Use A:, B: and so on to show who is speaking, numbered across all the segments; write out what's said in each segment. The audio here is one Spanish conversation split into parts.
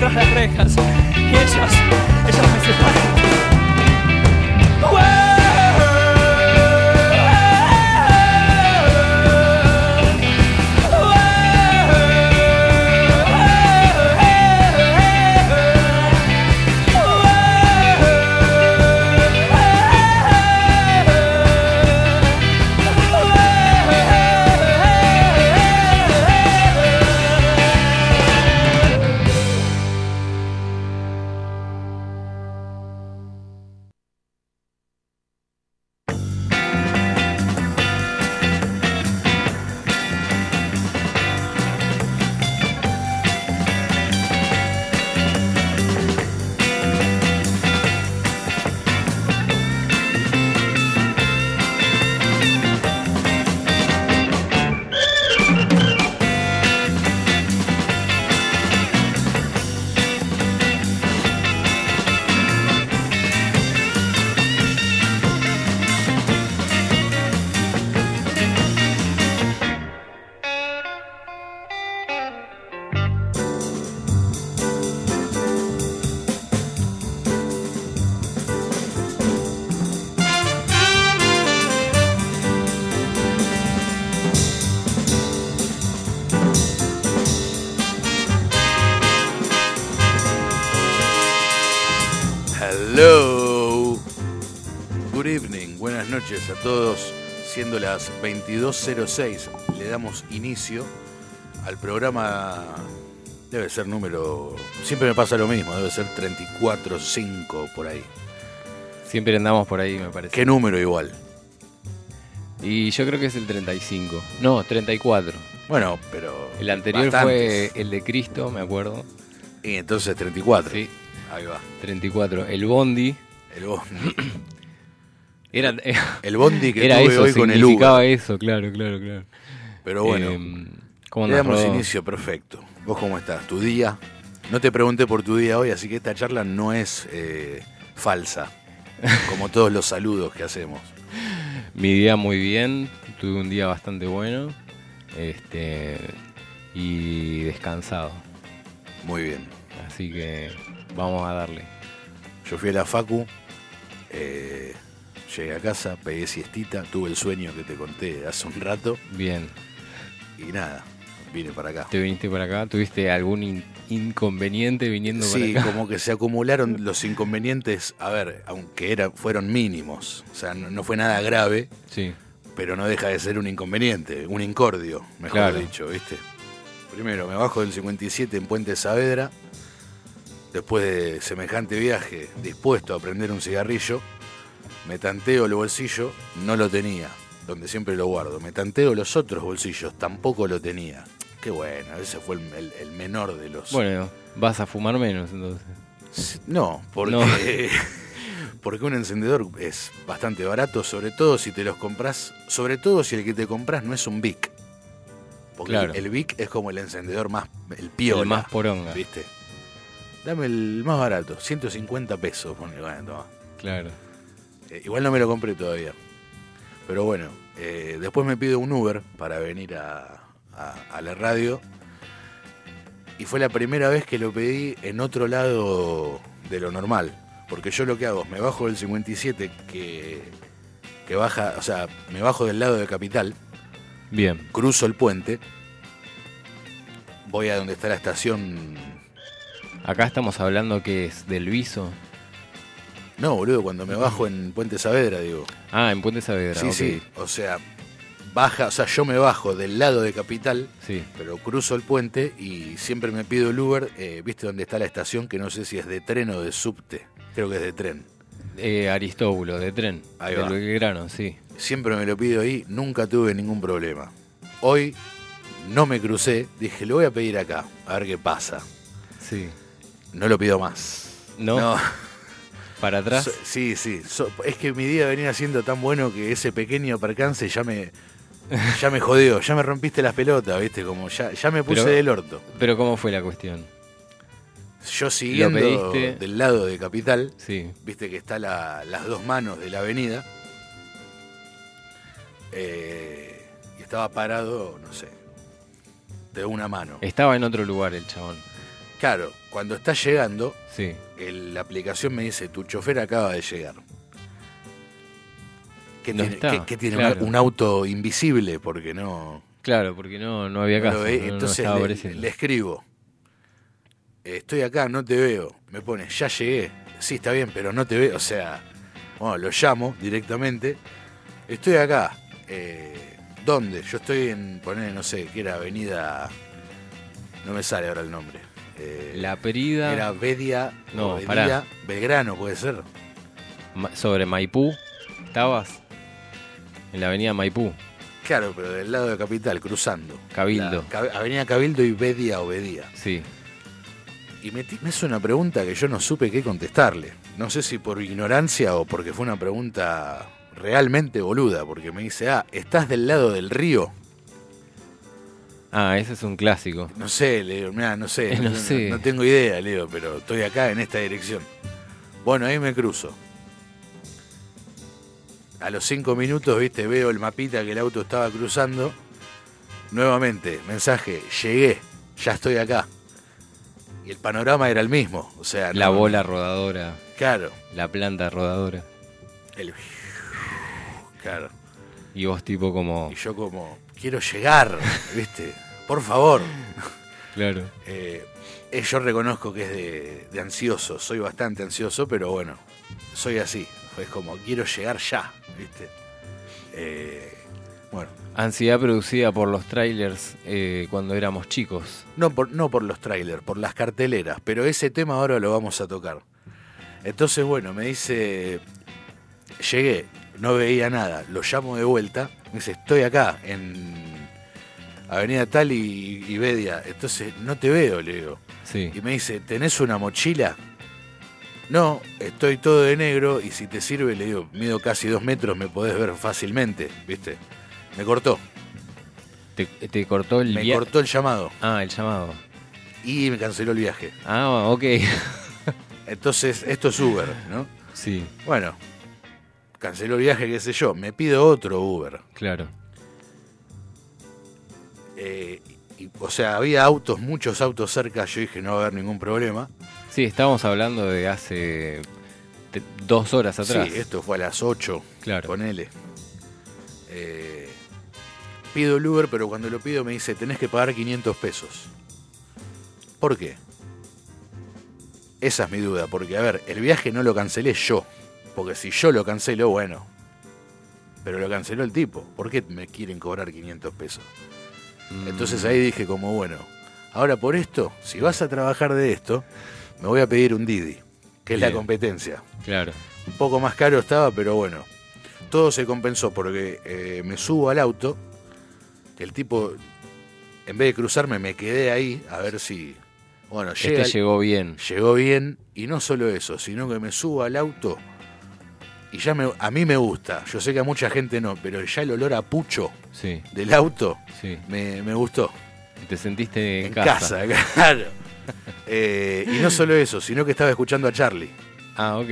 A: tras las rejas y ellas, ellas me.
B: Siendo las 22.06, le damos inicio al programa. Debe ser número. Siempre me pasa lo mismo, debe ser 34.5 por ahí.
C: Siempre andamos por ahí, me parece.
B: ¿Qué número igual?
C: Y yo creo que es el 35. No, 34.
B: Bueno, pero.
C: El anterior
B: bastantes.
C: fue el de Cristo, me acuerdo.
B: Y entonces 34.
C: Sí,
B: Ahí va.
C: 34. El Bondi.
B: El bondi,
C: Era,
B: el bondi que
C: era
B: tuve
C: eso,
B: hoy con el
C: significaba
B: Uber.
C: eso, claro, claro, claro.
B: Pero bueno,
C: Eh, ¿Cómo
B: le
C: andás,
B: damos inicio perfecto. ¿Vos cómo estás? ¿Tu día? No te pregunté por tu día hoy, así que esta charla no es eh, falsa, como todos los saludos que hacemos.
C: Mi día muy bien, tuve un día bastante bueno. Este. Y descansado.
B: Muy bien.
C: Así que vamos a darle.
B: Yo fui a la Facu, eh, llegué a casa, pegué siestita, tuve el sueño que te conté hace un rato
C: Bien.
B: y nada, vine para acá.
C: ¿Te viniste por acá? ¿Tuviste algún in- inconveniente viniendo
B: Sí,
C: para acá?
B: como que se acumularon los inconvenientes, a ver, aunque era, fueron mínimos, o sea, no, no fue nada grave,
C: Sí.
B: pero no deja de ser un inconveniente, un incordio, mejor
C: Claro.
B: dicho, ¿viste? Primero, me bajo del 57 en Puente Saavedra, después de semejante viaje, dispuesto a prender un cigarrillo, me tanteo el bolsillo, no lo tenía, donde siempre lo guardo, me tanteo los otros bolsillos, tampoco lo tenía. Qué bueno, ese fue el, el- el menor de los...
C: Bueno, vas a fumar menos entonces.
B: No, porque,
C: No.
B: porque un encendedor es bastante barato, sobre todo si te los compras, sobre todo si el que te compras no es un Vic. Porque
C: Claro.
B: el, el Vic es como el encendedor más, el piola,
C: El más poronga.
B: ¿viste? Dame el más barato, 150 pesos. ponle, bueno, toma.
C: Claro.
B: Eh, igual no me lo compré todavía. Pero bueno, eh, después me pido un Uber para venir a, a- a la radio. Y fue la primera vez que lo pedí en otro lado de lo normal. Porque yo lo que hago es me bajo del 57 que, que baja, o sea, me bajo del lado de Capital,
C: Bien.
B: cruzo el puente, voy a donde está la estación.
C: Acá estamos hablando que es del Viso.
B: No, boludo, cuando me bajo en Puente Saavedra, digo.
C: Ah, en Puente Saavedra.
B: Sí, sí. O sea, baja, o sea, yo me bajo del lado de Capital,
C: Sí.
B: pero cruzo el puente y siempre me pido el Uber, eh, ¿viste dónde está la estación? Que no sé si es de tren o de subte. Creo que es de tren.
C: Eh, Aristóbulo, de tren.
B: Ahí
C: del
B: va.
C: Belgrano, sí.
B: Siempre me lo pido ahí, nunca tuve ningún problema. Hoy no me crucé, dije, lo voy a pedir acá, a ver qué pasa.
C: Sí.
B: No lo pido más.
C: ¿No? ¿Para atrás?
B: So- sí, sí. So- es que mi día venía siendo tan bueno que ese pequeño percance ya me, ya me jodió, ya me rompiste las pelotas, ¿viste? Como ya, ya me puse
C: Pero-
B: del orto.
C: Pero ¿cómo fue la cuestión?
B: Yo siguiendo del lado de Capital,
C: Sí.
B: viste que está la- las dos manos de la avenida. eh, y estaba parado, no sé, de una mano.
C: Estaba en otro lugar el chabón.
B: Claro, cuando está llegando,
C: Sí.
B: El- la aplicación me dice, tu chofer acaba de llegar. ¿Qué
C: No
B: tiene, qué- qué tiene?
C: claro.
B: un auto invisible? Porque no...
C: Claro, porque no, no había caso. no- no
B: Entonces le, escribo, "Eh, estoy acá, no te veo. Me pone, ya llegué. Sí, está bien, pero no te veo. O sea, bueno, lo llamo directamente. Estoy acá. Eh, ¿Dónde? Yo estoy en, poner, no sé, que era avenida... No me sale ahora el nombre. Eh,
C: La perida
B: Era Bedia,
C: No,
B: o Bedia,
C: pará.
B: Belgrano, puede ser.
C: ma- sobre Maipú. ¿Estabas? En la avenida Maipú.
B: Claro, pero del lado de Capital, cruzando.
C: Cabildo.
B: La Avenida Cabildo y Bedia o Bedia.
C: Sí.
B: Y me, me hizo una pregunta que yo no supe qué contestarle. No sé si por ignorancia o porque fue una pregunta realmente boluda, porque me dice, ah, ¿estás del lado del río?
C: Ah, ese es un clásico.
B: No sé, le digo, mirá, no sé,
C: No sé.
B: no tengo idea, le digo, pero estoy acá en esta dirección. Bueno, ahí me cruzo. A los cinco minutos, viste, veo el mapita que el auto estaba cruzando. Nuevamente, mensaje, llegué, ya estoy acá. Y el panorama era el mismo, o sea...
C: La bola rodadora.
B: Claro,
C: La planta rodadora.
B: el... Claro.
C: Y vos tipo como...
B: Y yo como, quiero llegar, viste, por favor.
C: Claro.
B: Eh, eh, yo reconozco que es de, de ansioso, soy bastante ansioso, pero bueno, soy así. Es como, quiero llegar ya, ¿viste? Eh, bueno,
C: Ansiedad producida por los trailers eh, cuando éramos chicos.
B: no por, no por los trailers, por las carteleras, pero ese tema ahora lo vamos a tocar. Entonces, bueno, me dice, llegué, no veía nada, lo llamo de vuelta, dice, estoy acá, en Avenida Tal y, y Bedia, entonces no te veo, le digo.
C: Sí.
B: Y me dice, ¿tenés una mochila? No, estoy todo de negro y si te sirve, le digo, mido casi dos metros, me podés ver fácilmente, ¿viste? Me cortó,
C: Te, te cortó el
B: me cortó el llamado
C: Ah, el llamado.
B: y me canceló el viaje.
C: Ah, ok.
B: Entonces, esto es Uber, ¿no?
C: sí,
B: Bueno, canceló el viaje, qué sé yo, me pido otro Uber.
C: claro.
B: Eh, y- o sea, había autos, muchos autos cerca, yo dije, no va a haber ningún problema.
C: Sí, estábamos hablando de hace te- dos horas atrás.
B: Sí, esto fue a las 8,
C: Claro.
B: ponele. Eh, pido el Uber, pero cuando lo pido me dice, tenés que pagar 500 pesos. ¿Por qué? Esa es mi duda, porque a ver, el viaje no lo cancelé yo, porque si yo lo cancelo, bueno, pero lo canceló el tipo, ¿por qué me quieren cobrar 500 pesos?
C: Mm,
B: Entonces ahí dije como, bueno, ahora por esto, si vas a trabajar de esto, me voy a pedir un Didi, que es la competencia.
C: Claro.
B: Un poco más caro estaba, pero bueno. Todo se compensó porque eh, me subo al auto. El tipo, en vez de cruzarme, me quedé ahí a ver si. Bueno, llega,
C: Este llegó bien.
B: llegó bien. Y no solo eso, sino que me subo al auto. Y ya me, a mí me gusta. Yo sé que a mucha gente no, pero ya el olor a pucho
C: Sí,
B: del auto
C: sí.
B: me, me gustó.
C: Te sentiste en,
B: En
C: casa.
B: casa, claro. Eh, y no solo eso, sino que estaba escuchando a Charlie.
C: Ah, ok.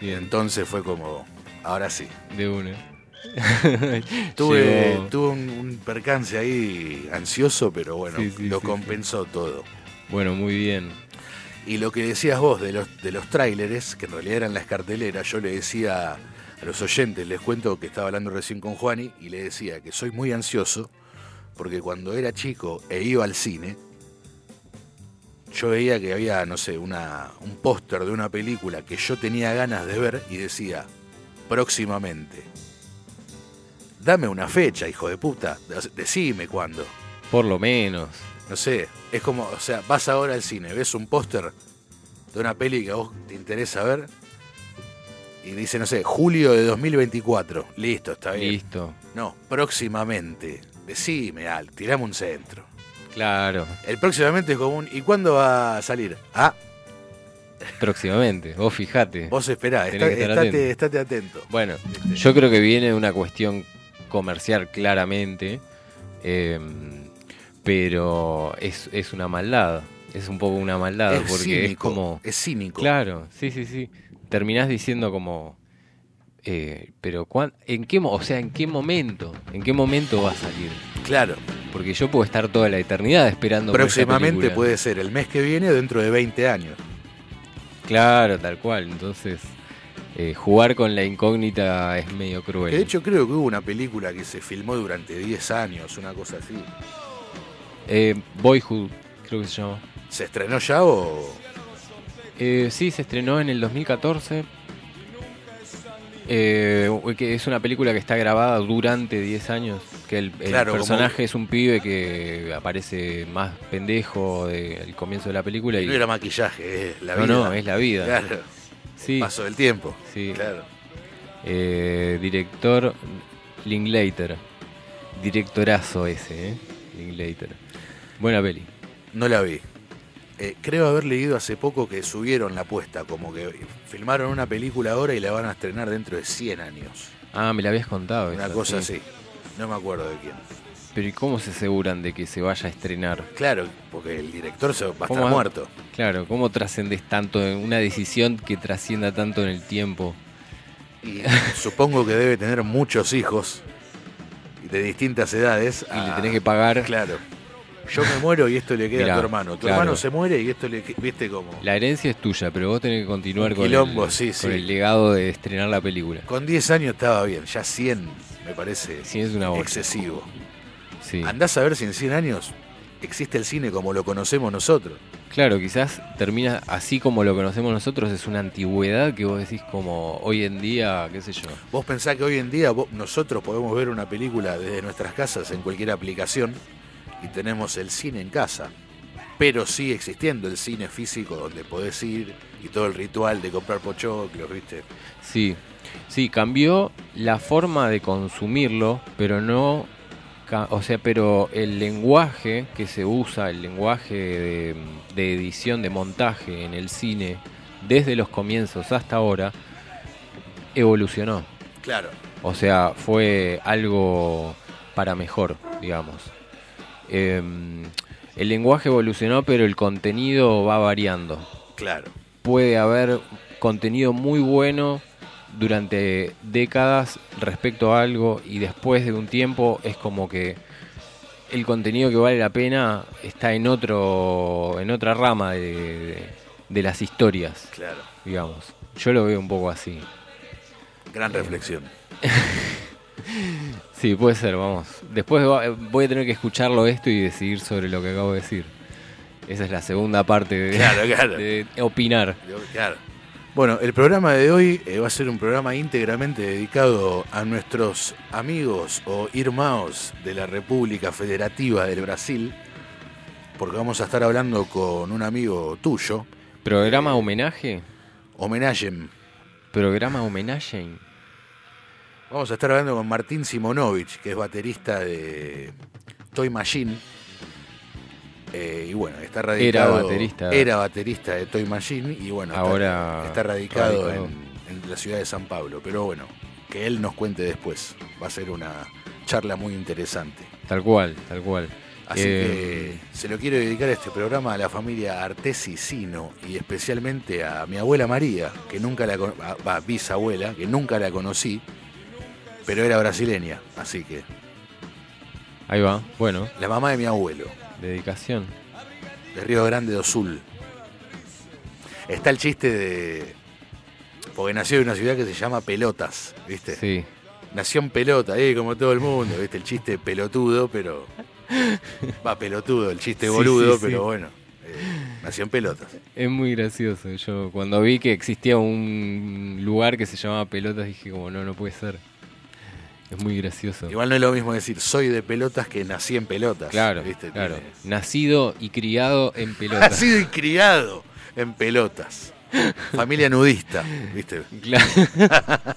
C: Bien.
B: Entonces fue como, ahora sí.
C: De una.
B: Tuve, tuve un, un percance ahí ansioso, pero bueno,
C: Sí,
B: lo compensó todo.
C: Bueno, muy bien.
B: Y lo que decías vos de los, de los tráileres, que en realidad eran las carteleras, yo le decía a los oyentes, les cuento que estaba hablando recién con Juani, y le decía que soy muy ansioso, porque cuando era chico e iba al cine, yo veía que había, no sé, una, un póster de una película que yo tenía ganas de ver y decía, próximamente. Dame una fecha, hijo de puta, decime cuándo.
C: Por lo menos.
B: No sé, es como, o sea, vas ahora al cine, ves un póster de una peli que a vos te interesa ver y dice, no sé, julio de 2024. Listo, está bien.
C: Listo.
B: No, próximamente. Decime, Al, tirame un centro.
C: Claro.
B: El próximamente es común. ¿Y cuándo va a salir? Ah,
C: Próximamente. Vos fijate.
B: vos esperá, está- estate,
C: atento.
B: estate atento.
C: Bueno,
B: Este,
C: yo creo que viene de una cuestión comercial claramente, eh, pero es, es una maldad, es un poco una maldad,
B: es
C: porque
B: cínico,
C: es como...
B: es cínico.
C: Claro, sí, sí, sí. Terminás diciendo como... eh, pero cuán- ¿en qué, o sea, ¿en qué momento? ¿En qué momento va a salir?
B: Claro,
C: Porque yo puedo estar toda la eternidad esperando
B: próximamente puede ser el mes que viene o dentro de 20 años.
C: Claro, tal cual. Entonces, eh, jugar con la incógnita es medio cruel.
B: De hecho creo que hubo una película que se filmó durante 10 años, una cosa así.
C: Eh, Boyhood, creo que se llama.
B: ¿Se estrenó ya o...?
C: Eh, sí, se estrenó en el 2014. Eh, que es una película que está grabada durante 10 años. Que el, el
B: Claro, como-
C: personaje es un pibe que aparece más pendejo del comienzo de la película. Y,
B: No era maquillaje, es la
C: no,
B: vida.
C: no, es la vida.
B: Claro,
C: Sí,
B: paso del tiempo.
C: sí.
B: Claro.
C: Eh, director Linklater. Directorazo ese, ¿eh? Linklater. Buena peli.
B: No la vi. Eh, creo haber leído hace poco que subieron la apuesta, como que filmaron una película ahora y la van a estrenar dentro de 100 años.
C: Ah, me la habías contado.
B: Una
C: esa,
B: cosa
C: sí.
B: así. No me acuerdo de quién.
C: Pero ¿y cómo se aseguran de que se vaya a estrenar?
B: Claro, porque el director se va a estar muerto.
C: Claro, ¿cómo trascendes tanto en una decisión que trascienda tanto en el tiempo?
B: Y supongo que debe tener muchos hijos de distintas edades.
C: Y le
B: a-
C: tenés que pagar.
B: Claro. Yo me muero y esto le queda
C: Mirá,
B: a tu hermano. Tu
C: claro.
B: hermano se muere y esto le viste como.
C: La herencia es tuya, pero vos tenés que continuar con,
B: quilombo,
C: el,
B: sí,
C: con
B: sí.
C: el legado de estrenar la película.
B: Con 10 años estaba bien, ya 100 me parece
C: Sí, es una
B: excesivo.
C: Sí.
B: Andás a ver si en 100 años existe el cine como lo conocemos nosotros.
C: Claro, quizás termina así como lo conocemos nosotros, es una antigüedad que vos decís como hoy en día, qué sé yo.
B: Vos pensás que hoy en día vos- nosotros podemos ver una película desde nuestras casas en cualquier aplicación y tenemos el cine en casa. Pero sigue existiendo el cine físico donde podés ir y todo el ritual de comprar pochoclos, ¿viste?
C: Sí, sí, cambió la forma de consumirlo, pero no, o sea, pero el lenguaje que se usa, el lenguaje de, de edición, de montaje en el cine, desde los comienzos hasta ahora, evolucionó.
B: Claro.
C: O sea, fue algo para mejor, digamos. Em, el lenguaje evolucionó, pero el contenido va variando
B: Claro.
C: puede haber contenido muy bueno durante décadas respecto a algo y después de un tiempo es como que el contenido que vale la pena está en otro en otra rama de, de las historias
B: Claro.
C: digamos yo lo veo un poco así
B: Gran reflexión.
C: sí puede ser vamos después va- voy a tener que escucharlo esto y decidir sobre lo que acabo de decir esa es la segunda parte de,
B: Claro, claro.
C: de opinar
B: Claro. Bueno, el programa de hoy eh, va a ser un programa íntegramente dedicado a nuestros amigos o irmãos de la República Federativa del Brasil, porque vamos a estar hablando con un amigo tuyo,
C: programa homenaje
B: homenaje.
C: programa homenaje
B: Vamos a estar hablando con Martín Simonovich, que es baterista de Toy Machine. Eh, y bueno, está radicado.
C: baterista.
B: Era baterista de Toy Machine y bueno,
C: Ahora
B: está, radicado,
C: radicado.
B: En, en la ciudad de San Pablo. Pero bueno, que él nos cuente después. Va a ser una charla muy interesante.
C: Tal cual, tal cual.
B: Así
C: Eh,
B: que se lo quiero dedicar este programa a la familia Artesi Sino y especialmente a mi abuela María, que nunca la a- va, bisabuela, que nunca la conocí, pero era brasileña, así que
C: Ahí va, bueno,
B: la mamá de mi abuelo,
C: dedicación.
B: de Río Grande do Sul. Está el chiste de porque nació en una ciudad que se llama Pelotas, ¿viste?
C: Sí,
B: Nació en pelota, eh, como todo el mundo, ¿viste? El chiste pelotudo, pero. Va pelotudo, el chiste
C: Sí,
B: boludo,
C: sí, sí.
B: pero bueno. eh, nació en pelotas.
C: es muy gracioso. Yo cuando vi que existía un lugar que se llamaba Pelotas dije como no, no puede ser. Es muy gracioso.
B: Igual no es lo mismo decir soy de pelotas que nací en pelotas.
C: claro,
B: ¿viste?
C: claro. Nacido y criado en Pelotas.
B: Nacido y criado en pelotas. Familia nudista, ¿viste?
C: Claro.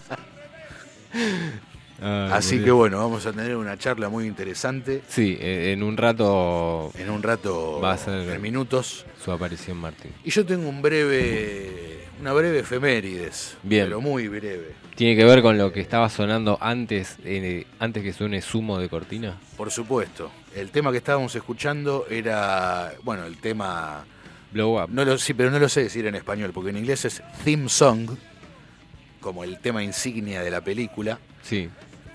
C: Ay,
B: Así que bueno, vamos a tener una charla muy interesante.
C: Sí, eh, en un rato
B: En un rato,
C: Va a ser-
B: en minutos.
C: su aparición Martín.
B: Y yo tengo un breve, una breve efemérides.
C: Bien.
B: Pero muy breve.
C: ¿Tiene que ver con lo que estaba sonando antes, eh, antes que suene Sumo de Cortina?
B: Por supuesto. El tema que estábamos escuchando era, bueno, el tema,
C: Blow Up.
B: no lo, sí, pero no lo sé decir en español, porque en inglés es theme song, como el tema insignia de la película,
C: Sí,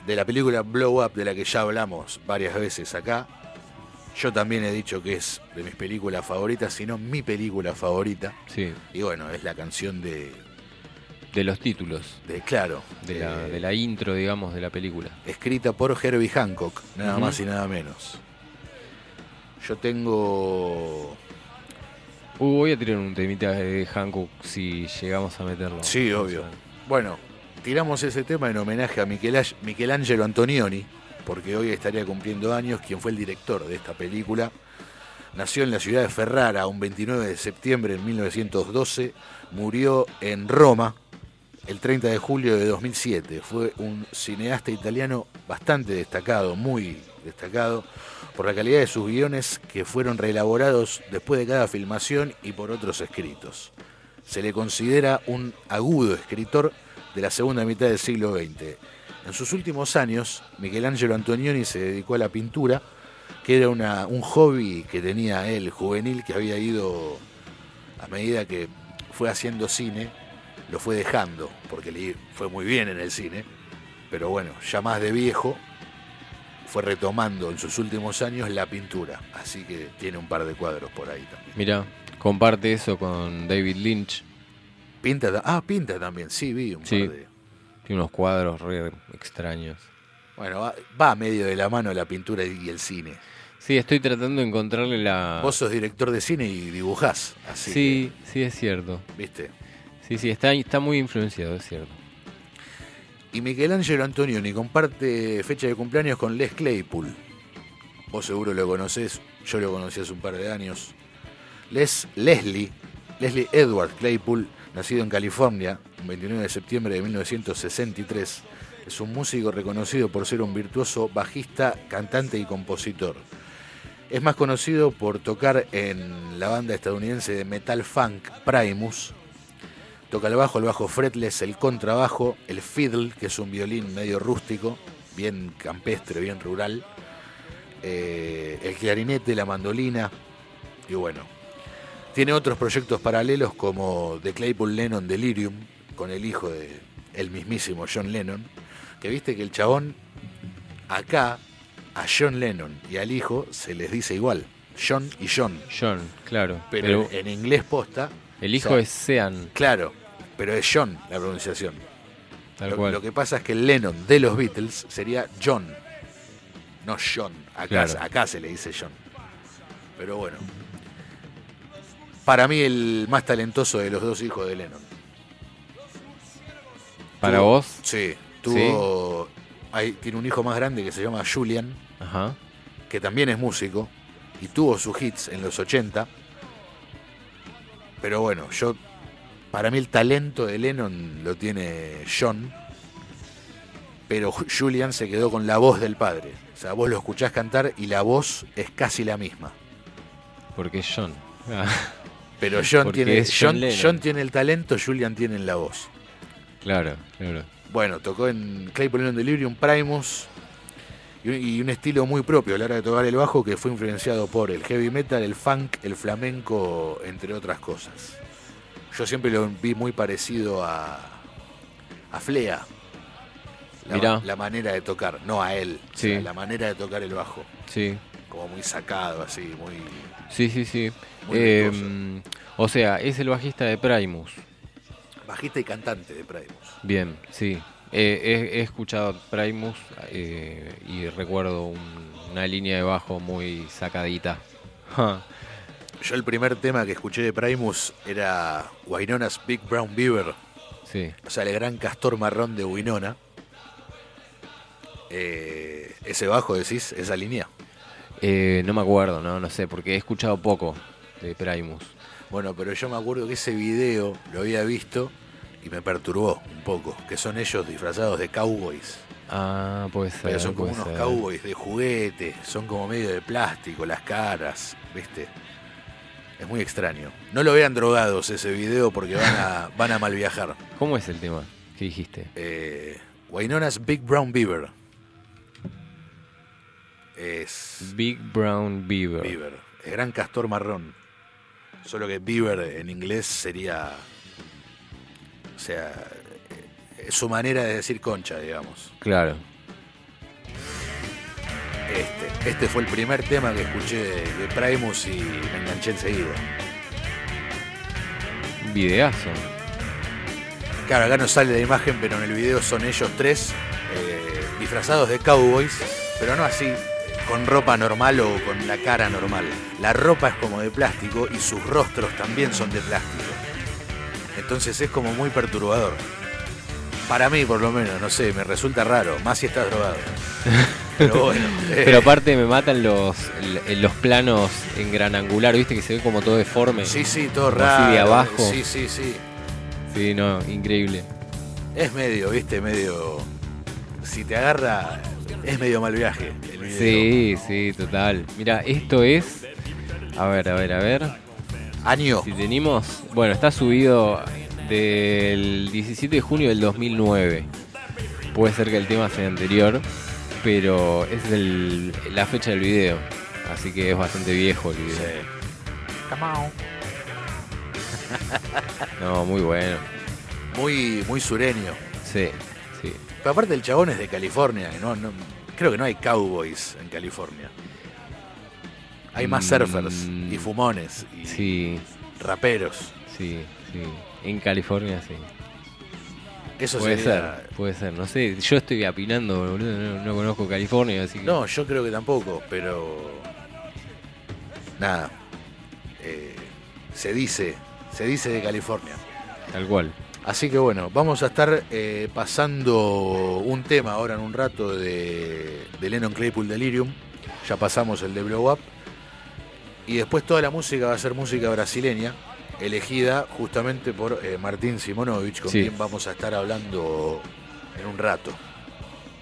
B: de la película Blow Up, de la que ya hablamos varias veces acá. Yo también he dicho que es de mis películas favoritas, si no mi película favorita.
C: sí.
B: Y bueno, es la canción de,
C: De los títulos.
B: de claro,
C: De la, de la intro, digamos, de la película.
B: escrita por Herbie Hancock, nada más y nada menos. Yo tengo
C: Uh, voy a tirar un temita de Hancock si llegamos a meterlo.
B: Sí, obvio. Bueno, tiramos ese tema en homenaje a Michelangelo Antonioni, porque hoy estaría cumpliendo años, quien fue el director de esta película. Nació en la ciudad de Ferrara un 29 de septiembre de 1912, murió en Roma el 30 de julio de 2007. Fue un cineasta italiano bastante destacado, muy destacado, por la calidad de sus guiones que fueron reelaborados después de cada filmación y por otros escritos. Se le considera un agudo escritor de la segunda mitad del siglo XX. En sus últimos años, Michelangelo Antonioni se dedicó a la pintura, que era una- un hobby que tenía él, juvenil, que había ido a medida que fue haciendo cine, lo fue dejando, porque le fue muy bien en el cine, pero bueno, ya más de viejo, fue retomando en sus últimos años la pintura, así que tiene un par de cuadros por ahí también.
C: Mira, comparte eso con David Lynch.
B: Pinta, ta- ah, pinta también, sí, vi un
C: Sí.
B: par de...
C: Tiene unos cuadros re extraños.
B: Bueno, va, va a medio de la mano la pintura y el cine.
C: Sí, estoy tratando de encontrarle la...
B: Vos sos director de cine y dibujás, así
C: sí, sí, es cierto.
B: ¿viste?
C: Sí, sí, está, está muy influenciado, es cierto.
B: Y Michelangelo Antonioni comparte fecha de cumpleaños con Les Claypool. Vos seguro lo conocés, yo lo conocí hace un par de años. Les, Leslie, Leslie Edward Claypool, nacido en California, el 29 de septiembre de 1963, es un músico reconocido por ser un virtuoso bajista, cantante y compositor. Es más conocido por tocar en la banda estadounidense de metal funk Primus. Toca el bajo, el bajo fretless, el contrabajo, el fiddle, que es un violín medio rústico, bien campestre, bien rural, eh, el clarinete, la mandolina, y bueno. Tiene otros proyectos paralelos como The Claypool Lennon Delirium, con el hijo de el mismísimo John Lennon, que viste que el chabón acá a John Lennon y al hijo se les dice igual, John y John,
C: John, claro.
B: pero,
C: Pero,
B: en inglés posta,
C: el hijo
B: o sea,
C: es Sean,
B: claro, pero es John la pronunciación.
C: tal
B: Lo,
C: cual.
B: lo que pasa es que el Lennon de los Beatles sería John, no John. Acá,
C: Claro.
B: acá se le dice John. Pero bueno. Para mí el más talentoso de los dos hijos de Lennon.
C: Para
B: Tuvo-
C: vos,
B: Sí, tuvo... hay- tiene un hijo más grande que se llama Julian,
C: ajá.
B: que también es músico, y tuvo sus hits en los 80. Pero bueno, yo... Para mí el talento de Lennon lo tiene John, pero Ju- Julian se quedó con la voz del padre. O sea, vos lo escuchás cantar y la voz es casi la misma.
C: Porque es John. Ah,
B: Pero John tiene,
C: John
B: John,
C: Lennon.
B: John tiene el talento, Julian tiene la voz.
C: claro, claro.
B: Bueno, tocó en Claypool Lennon Delirium, Primus y un, y un estilo muy propio a la hora de tocar el bajo que fue influenciado por el heavy metal, el funk, el flamenco, entre otras cosas. Yo siempre lo vi muy parecido a, a Flea. La,
C: Mirá.
B: la manera de tocar, no a él, o
C: Sí.
B: sea, la manera de tocar el bajo,
C: Sí,
B: como muy sacado, así, muy...
C: sí, sí, sí. Eh,
B: virtuoso.
C: o sea, es el bajista de Primus.
B: Bajista y cantante de Primus.
C: Bien, sí. Eh, he, he escuchado Primus eh, y recuerdo un- una línea de bajo muy sacadita.
B: Yo el primer tema que escuché de Primus era Wynona's Big Brown Beaver,
C: sí,
B: o sea, el gran castor marrón de Winona. Eh, ese bajo, decís, esa línea.
C: Eh, no me acuerdo, no, no sé, porque he escuchado poco de Primus.
B: Bueno, pero yo me acuerdo que ese video lo había visto y me perturbó un poco, que son ellos disfrazados de cowboys.
C: Ah, puede ser.
B: Pero son como unos
C: ser.
B: cowboys de juguete, son como medio de plástico, las caras, ¿viste? Es muy extraño. No lo vean drogados ese video porque van a, van a mal viajar.
C: ¿Cómo es el tema que dijiste?
B: Eh, Wynona's Big Brown Beaver. Es
C: Big Brown Beaver.
B: Beaver, el gran castor marrón. Solo que Beaver en inglés sería. O sea, eh, es su manera de decir concha, digamos.
C: Claro.
B: Este, este fue el primer tema que escuché de, de Primus y me enganché enseguida.
C: Videazo.
B: Claro, acá no sale la imagen, pero en el video son ellos tres eh, disfrazados de cowboys, pero no así, con ropa normal o con la cara normal. La ropa es como de plástico y sus rostros también son de plástico. Entonces es como muy perturbador. Para mí, por lo menos, no sé, me resulta raro, más si estás drogado. Pero bueno. eh,
C: Pero aparte me matan los, los planos en gran angular, viste que se ve como todo deforme.
B: Sí, sí, todo
C: como así
B: raro.
C: de abajo.
B: Sí, sí, sí.
C: Sí, no, increíble.
B: Es medio, viste, medio. Si te agarra, es medio mal viaje. el video.
C: Sí, sí, total. Mira, esto es. A ver, a ver, a ver.
B: Año.
C: Si tenemos. Bueno, está subido del 17 de junio del 2009. Puede ser que el tema sea anterior, pero es el- la fecha del video. Así que es bastante viejo el video.
B: On.
C: No, muy bueno.
B: Muy, muy sureño.
C: Sí, sí.
B: Pero aparte el chabón es de California. No, no- creo que no hay cowboys en California. Hay más
C: Mm,
B: surfers y fumones y
C: Sí,
B: raperos.
C: sí, sí. En California sí.
B: Eso
C: Puede
B: sería-
C: ser, puede ser. No sé, yo estoy opinando, boludo. No, no conozco California, así que.
B: No, yo creo que tampoco, pero nada, eh, se dice, se dice de California.
C: Tal cual.
B: Así que bueno, vamos a estar eh, pasando un tema ahora en un rato de, de Lennon Claypool Delirium. Ya pasamos el de Blow Up. Y después toda la música va a ser música brasileña, elegida justamente por eh, Martín Simonovich, con
C: Sí.
B: quien vamos a estar hablando en un rato.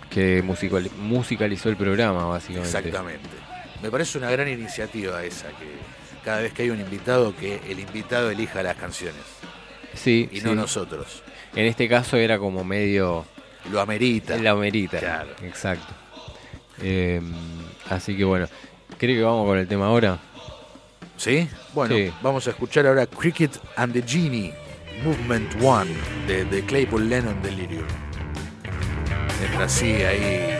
C: Que musical- musicalizó el programa, básicamente.
B: Exactamente. Me parece una gran iniciativa esa, que cada vez que hay un invitado, que el invitado elija las canciones
C: Sí,
B: y
C: sí.
B: no nosotros.
C: En este caso era como medio
B: Lo amerita.
C: la merita.
B: Claro.
C: Exacto. Eh, así que bueno, creo que vamos con el tema ahora.
B: ¿Sí? Bueno,
C: Sí.
B: vamos a escuchar ahora Cricket and the Genie, Movement One, de, de Claypool Lennon Delirium. Mientras sigue ahí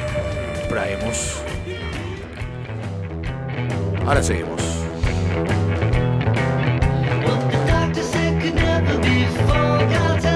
B: Primus. Ahora seguimos.
D: Could never be forgotten.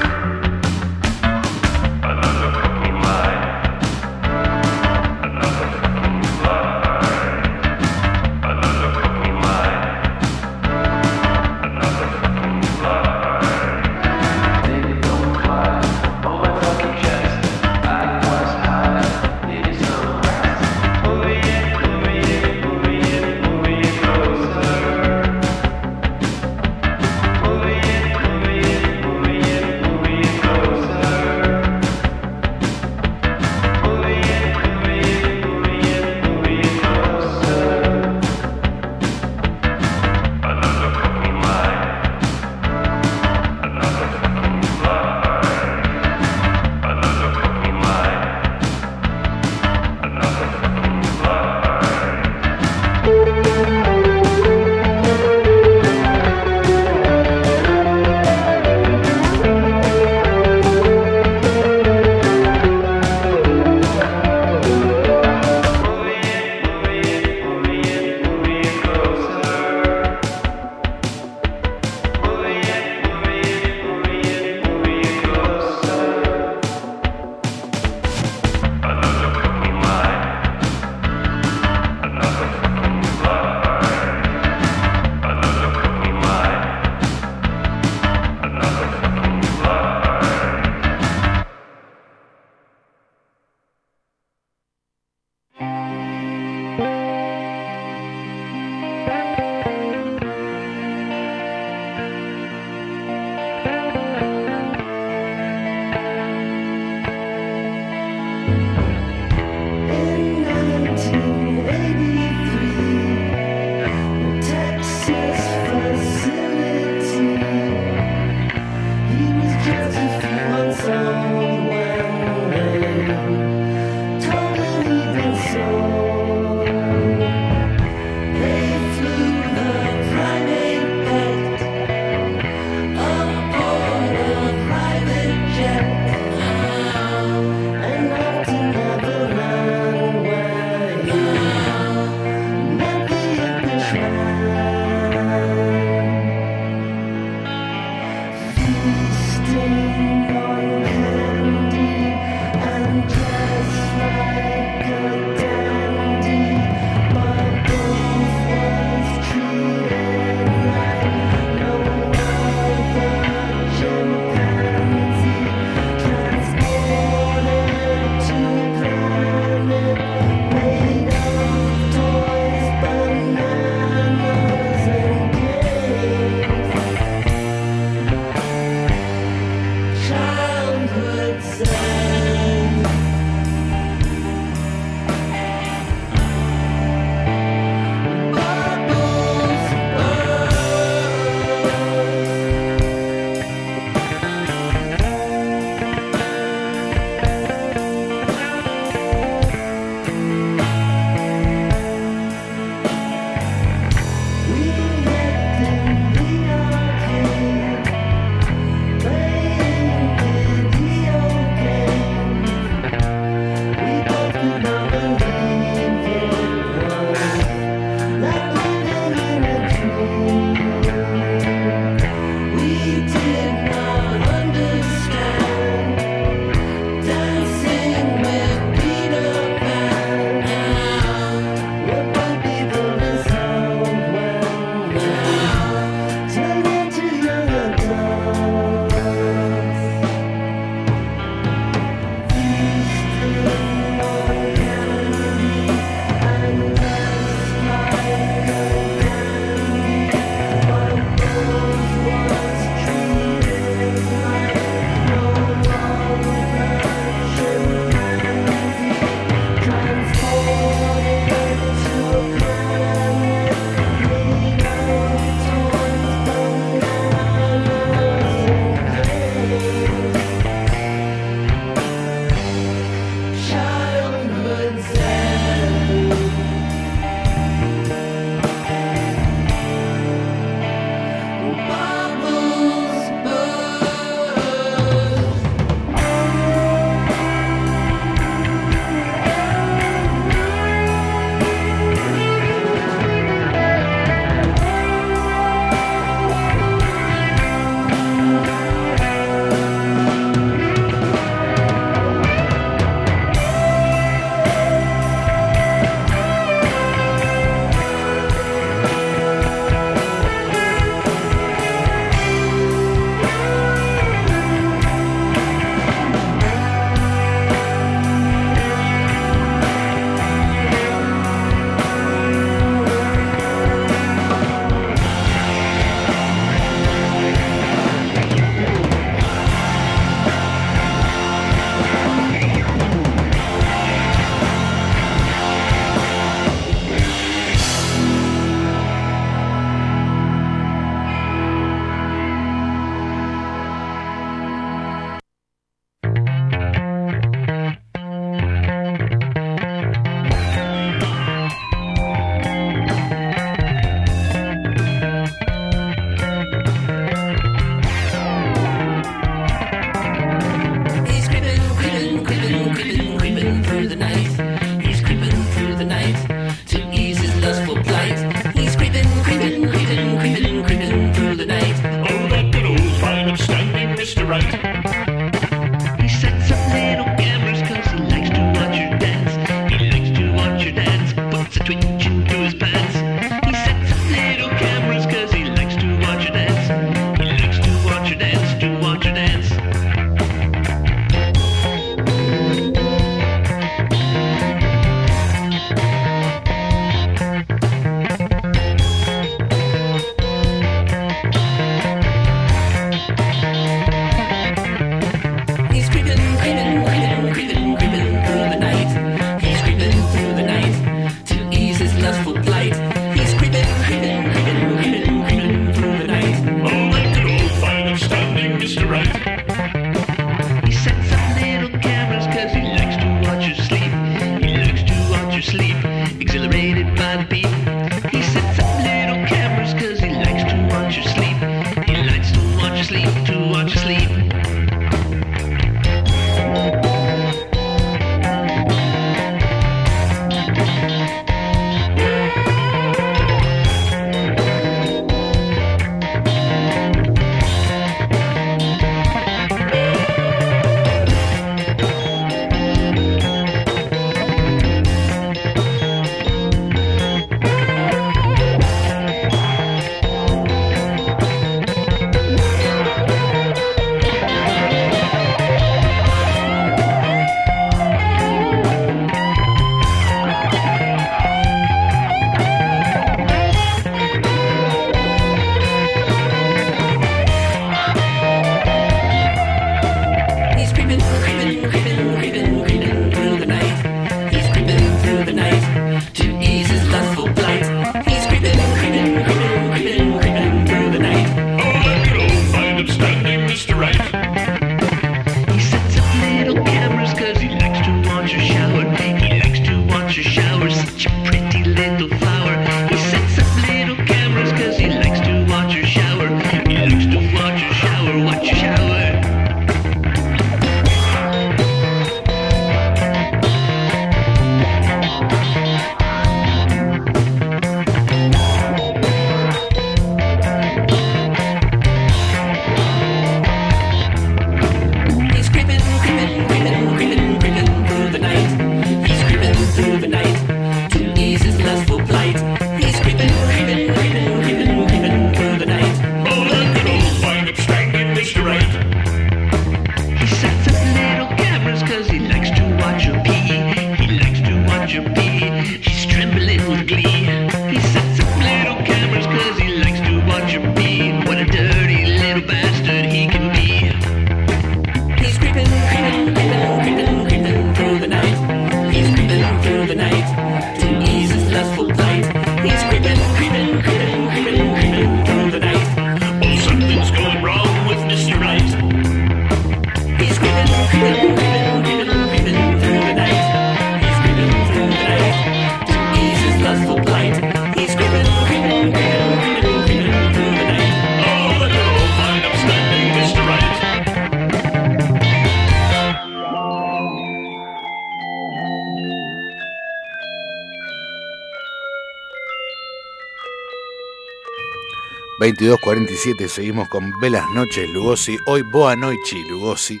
B: ...22.47, seguimos con Velas Noches Lugosi... ...hoy Boa Noichi Lugosi...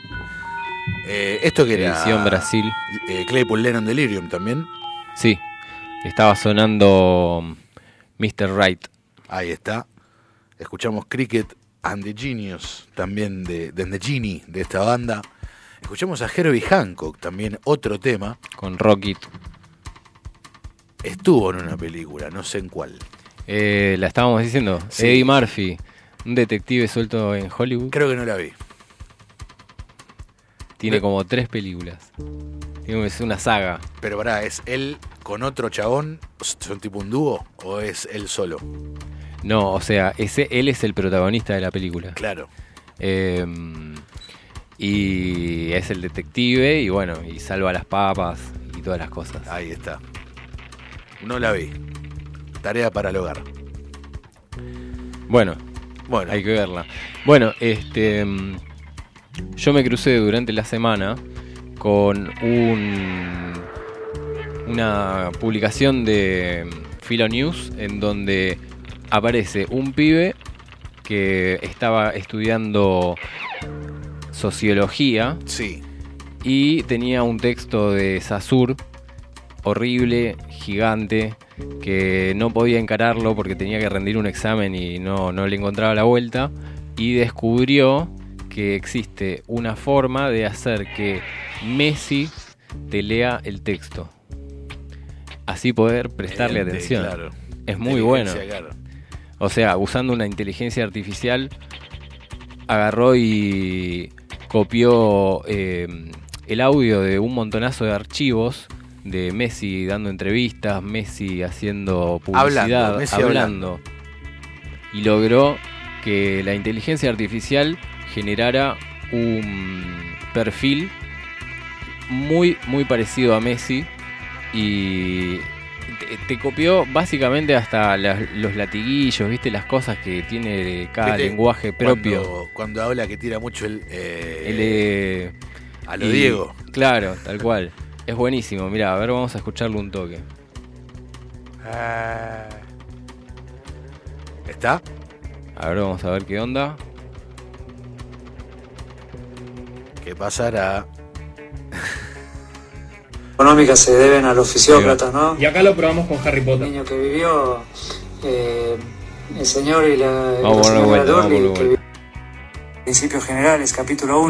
B: Eh, esto que era...
C: Edición Brasil.
B: eh, Claypool Lennon Delirium también...
C: Sí, estaba sonando Mr. Right.
B: Ahí está. Escuchamos Cricket and the Genius, también de, de The Genie, de esta banda. Escuchamos a Herbie Hancock, también otro tema.
C: con Rocket.
B: Estuvo en una película, no sé en cuál.
C: Eh, la estábamos diciendo.
B: Sí.
C: Eddie Murphy, un detective suelto en Hollywood.
B: Creo que no la vi.
C: Tiene como tres películas. Es una saga.
B: Pero pará, ¿es él con otro chabón? ¿Son tipo un dúo? ¿O es él solo?
C: No, o sea, ese, él es el protagonista de la película.
B: Claro.
C: Eh, y es el detective y bueno, y salva las papas y todas las cosas.
B: Ahí está. No la vi. Tarea para el hogar.
C: Bueno,
B: Bueno,
C: hay que verla. Bueno, este mm, yo me crucé durante la semana con un una publicación de Philo News en donde aparece un pibe que estaba estudiando sociología
B: sí.
C: y tenía un texto de Sasur horrible, gigante, que no podía encararlo porque tenía que rendir un examen y no, no le encontraba la vuelta. Y descubrió que existe una forma de hacer que Messi te lea el texto. Así poder prestarle atención.
B: claro.
C: Es muy bueno.
B: Claro.
C: O sea, usando una inteligencia artificial, agarró y copió eh, el audio de un montonazo de archivos de Messi dando entrevistas, Messi haciendo publicidad,
B: Hablando, Messi
C: hablando. Y logró que la inteligencia artificial generara un perfil muy, muy parecido a Messi y te, te copió básicamente hasta las- los latiguillos, ¿viste? Las cosas que tiene cada
B: ¿Viste?
C: lenguaje propio.
B: Cuando, cuando habla que tira mucho el. eh,
C: El, eh,
B: a lo
C: y-
B: Diego.
C: Claro, tal cual. Es buenísimo. Mira, a ver, vamos a escucharlo un toque.
B: Ah. ¿Está?
C: A ver, vamos a ver qué onda.
B: ¿Qué pasará?
E: económicas se deben a los fisiócratas, ¿no?
A: Y acá lo probamos con Harry
E: El
A: Potter.
E: niño que vivió, eh, el señor y la,
C: Vamos
E: la señora
C: vuelta, vamos
E: que vivió- Principios generales, capítulo 1,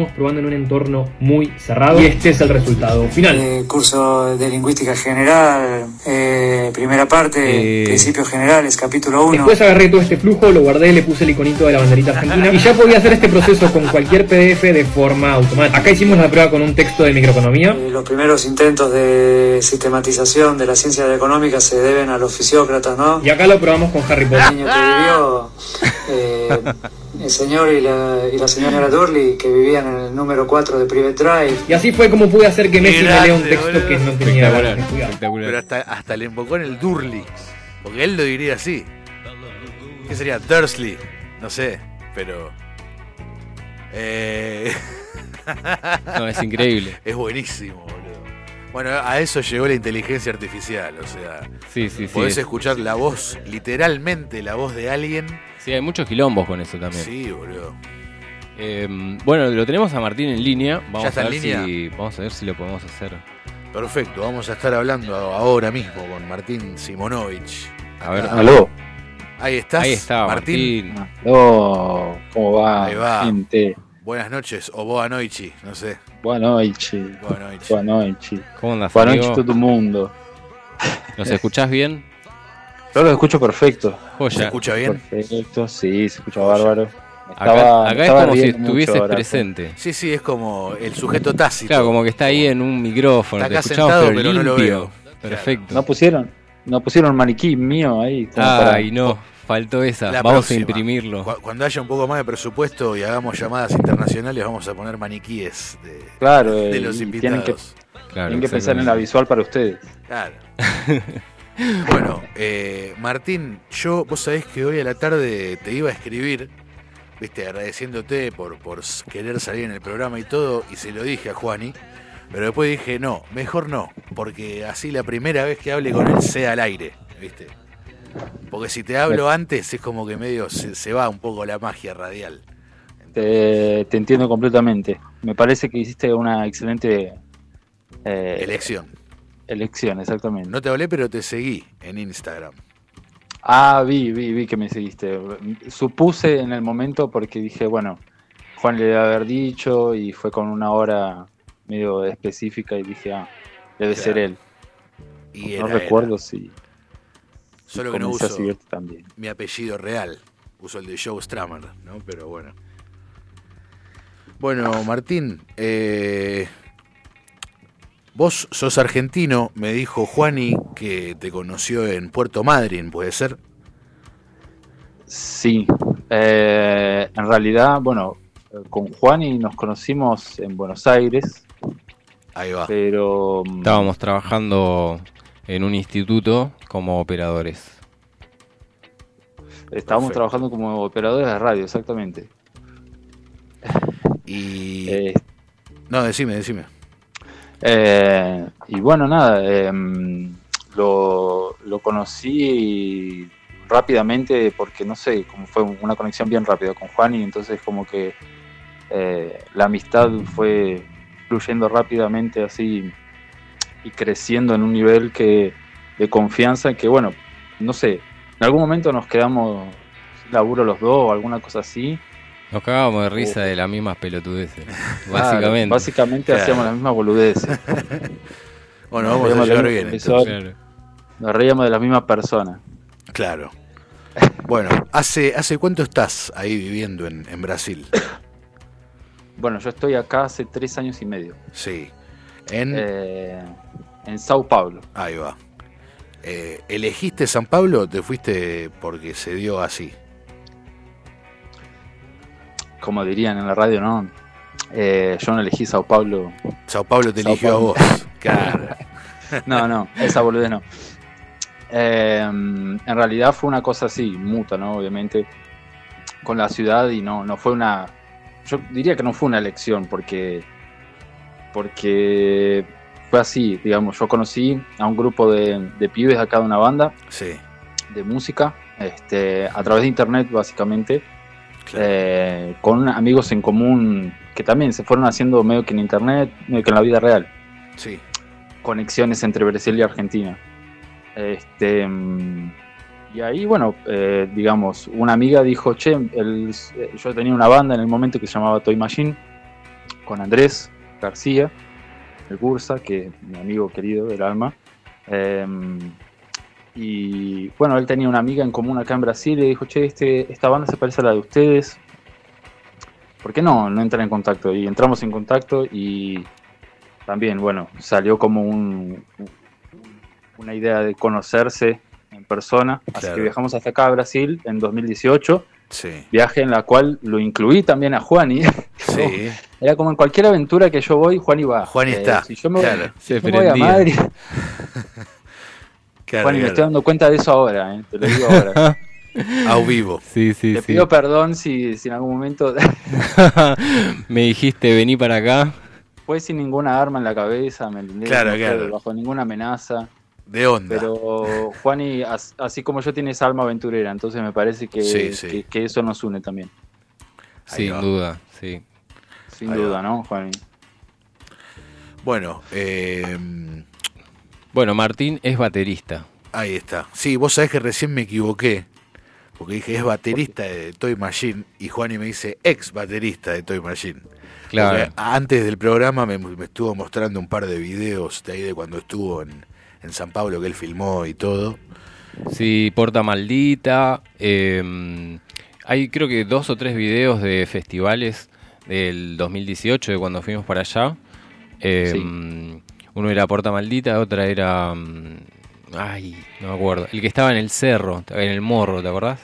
A: Estamos probando en un entorno muy cerrado y este es el resultado final.
E: eh, curso de lingüística general, eh, primera parte,
C: Eh.
E: principios generales, capítulo 1.
A: Después agarré todo este flujo, lo guardé, le puse el iconito de la banderita argentina y ya podía hacer este proceso con cualquier PDF de forma automática. Acá hicimos la prueba con un texto de microeconomía.
E: Eh, los primeros intentos de sistematización de la ciencia económica se deben a los fisiócratas, ¿no?
A: Y acá lo probamos con Harry
E: El
A: Potter.
E: niño que vivió, eh, el señor y la, y la señora Durley, que vivían en el número 4 de Private Drive.
A: Y así fue como pude hacer que Messi me lea un texto
B: boludo.
A: que no tenía
C: Espectacular, espectacular.
B: Pero hasta, hasta le invocó en el Durley. Porque él lo diría así. ¿Qué sería? Dursley. No sé, pero. Eh,
C: No, es increíble.
B: es buenísimo, boludo. Bueno, a eso llegó la inteligencia artificial. O sea,
C: Sí, sí, sí.
B: podés
C: es-
B: escuchar la voz, literalmente la voz de alguien.
C: Sí, hay muchos quilombos con eso también.
B: Sí, boludo.
C: Eh, bueno, lo tenemos a Martín en línea. Vamos
B: está
C: a
B: en
C: ver
B: línea?
C: si vamos a ver si lo podemos hacer.
B: Perfecto, vamos a estar hablando ahora mismo con Martín Simonovich.
C: A ver.
F: Aló.
B: Ahí estás.
C: Ahí está,
B: Martín.
C: Martín.
F: Aló. ¿Cómo va,
B: Ahí va.
F: gente?
B: Buenas noches, o boa noichi, no sé.
F: Boa noite.
B: Boa noite.
F: Boa noite.
C: ¿Cómo andas,
F: Boa noite todo el mundo.
C: ¿Nos escuchás bien?
F: Yo lo escucho perfecto.
B: ¿Se
C: Joya.
B: escucha bien?
F: Perfecto, sí, se escucha bárbaro.
C: Acá,
F: estaba-
C: es como si estuvieses presente.
B: Sí, sí, es como el sujeto tácito.
C: Claro, como que está ahí en un micrófono.
B: Está
C: Te
B: acá
C: escuchamos,
B: sentado,
C: pero
B: pero no lo
C: limpio.
B: veo.
C: Perfecto.
F: No pusieron, no pusieron maniquí mío ahí. como para-
C: Ay, no. Faltó esa.
B: La
C: Vamos
B: próxima.
C: a imprimirlo.
B: Cu- Cuando haya un poco más de presupuesto y hagamos llamadas internacionales, vamos a poner maniquíes de,
F: Claro,
B: de
F: eh,
B: los invitados.
F: tienen que,
C: Claro,
F: tienen que pensar en la visual para ustedes.
B: Claro. bueno, eh, Martín, yo, vos sabés que hoy a la tarde te iba a escribir, viste, agradeciéndote por, por querer salir en el programa y todo, y se lo dije a Juani, pero después dije, no, mejor no, porque así la primera vez que hable con él sea al aire, viste. Porque si te hablo antes es como que medio se, se va un poco la magia radial.
F: Te, te entiendo completamente. Me parece que hiciste una excelente eh,
B: Elección.
F: elección, exactamente.
B: No te hablé, pero te seguí en Instagram.
F: Ah, vi, vi, vi que me seguiste. Supuse en el momento porque dije, bueno, Juan le debe haber dicho y fue con una hora medio específica y dije, ah, debe
B: Claro.
F: ser él.
B: Y
F: no
B: era-
F: recuerdo
B: era.
F: si, si
B: Solo que no uso
F: también.
B: mi apellido real. Uso el de Joe Stramer, ¿no? Pero bueno. Bueno, Martín, eh, vos sos argentino, me dijo Juani que te conoció en Puerto Madryn, ¿puede ser?
F: Sí, eh, en realidad, bueno, con Juan y nos conocimos en Buenos Aires,
B: Ahí va.
F: pero mm,
C: Estábamos trabajando en un instituto como operadores.
F: estábamos
B: Perfecto.
F: trabajando como operadores de radio, exactamente.
B: Y...
F: Eh,
B: No, decime, decime.
F: Eh, y bueno, nada, em, lo, lo conocí rápidamente porque no sé, como fue una conexión bien rápida con Juan y entonces como que eh, la amistad fue fluyendo rápidamente así y creciendo en un nivel que de confianza que bueno, no sé, en algún momento nos quedamos sin laburo los dos o alguna cosa así.
C: Nos cagábamos de risa de las mismas pelotudeces.
F: Claro,
C: Básicamente.
F: básicamente
B: Claro.
F: hacíamos las mismas boludeces.
B: Bueno,
F: Nos
B: vamos a
F: la-
B: bien.
F: eso-
B: entonces.
C: Claro.
F: Nos reíamos de las mismas personas.
B: Claro. Bueno, ¿hace, ¿hace cuánto estás ahí viviendo en, en Brasil?
F: Bueno, yo estoy acá hace tres años y medio.
B: Sí. En...
F: eh, en Sao Paulo.
B: Ahí va. Eh, ¿Elegiste San Pablo o te fuiste porque se dio así?
F: Como dirían en la radio, ¿no? Eh, yo no elegí Sao Paulo.
B: Sao Paulo te
F: Sao
B: eligió
F: Paulo.
B: a vos. Claro.
F: no, no, esa boludez no. Eh, en realidad fue una cosa así, muta, ¿no? Obviamente, con la ciudad y no, no fue una. Yo diría que no fue una elección, porque. Porque fue así, digamos. Yo conocí a un grupo de, de pibes acá de una banda
B: Sí,
F: de música, este, a través de internet, básicamente,
B: claro.
F: eh, con amigos en común que también se fueron haciendo medio que en internet, medio que en la vida real
B: sí,
F: conexiones entre Brasil y Argentina. Este, y ahí, bueno, eh, digamos, una amiga dijo, che, el- yo tenía una banda en el momento que se llamaba Toy Machine, con Andrés García, el Bursa, que es mi amigo querido del alma. Em, y bueno, él tenía una amiga en común acá en Brasil y dijo, che, este, esta banda se parece a la de ustedes. ¿Por qué no? No entran en contacto. Y entramos en contacto y también, bueno, salió como un, una idea de conocerse en persona. Así
B: Claro.
F: que viajamos hasta acá a Brasil en 2018,
B: sí,
F: viaje en la cual lo incluí también a Juani.
B: sí.
F: Era como en cualquier aventura que yo voy, Juani va.
B: Juani
F: Eh,
B: está,
F: Si yo me,
B: claro.
F: si
C: Se
F: yo me voy a. Madrid,
B: Claro,
F: Juani, me estoy dando cuenta de eso ahora, eh, te lo digo ahora.
B: A vivo.
C: Sí, sí,
F: Te
C: sí.
F: pido perdón si, si en algún momento
C: Me dijiste, vení para acá.
F: fue sin ninguna arma en la cabeza, ¿me entendés?
B: Claro,
F: No fue
B: claro.
F: Bajo ninguna amenaza.
B: De onda.
F: Pero Juani, as- así como yo, tiene esa alma aventurera, entonces me parece que,
B: Sí, sí.
F: que, que eso nos une también.
C: Sin duda, sí.
F: Sin
B: Ahí
F: duda,
B: va.
F: ¿no, Juani?
B: Bueno, eh,
C: Bueno, Martín es baterista.
B: ahí está. Sí, vos sabés que recién me equivoqué. Porque dije, es baterista de Toy Machine. Y Juani me dice, ex baterista de Toy Machine.
C: Claro.
B: Porque antes del programa me, me estuvo mostrando un par de videos de ahí de cuando estuvo en, en San Pablo que él filmó y todo.
C: Sí, Porta Maldita. eh, hay creo que dos o tres videos de festivales del 2018, de cuando fuimos para allá. Eh, Uno era Porta Maldita, otra era... mm, Ay, no me acuerdo. El que estaba en el cerro, en el morro, ¿te acordás?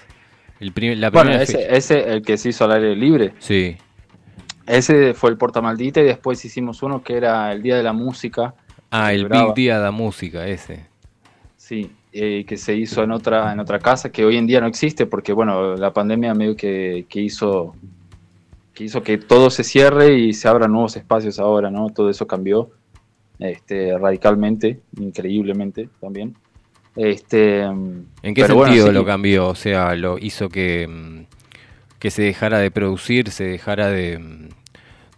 C: El prim- la
F: Bueno,
C: primera
F: ese, ese, el que se hizo al aire libre,
C: Sí,
F: ese fue el Porta Maldita y después hicimos uno que era el Día de la Música,
C: Ah, el. Big Día da Música, ese.
F: sí, eh, que se hizo en otra, en otra casa que hoy en día no existe porque, bueno, la pandemia medio que, que hizo que hizo que todo se cierre y se abran nuevos espacios ahora, ¿no? Todo eso cambió este, radicalmente, increíblemente también. Este,
C: ¿En qué sentido
F: bueno, sí.
C: lo cambió? O sea, lo hizo que, mm, que se dejara de producir, se dejara de... mm,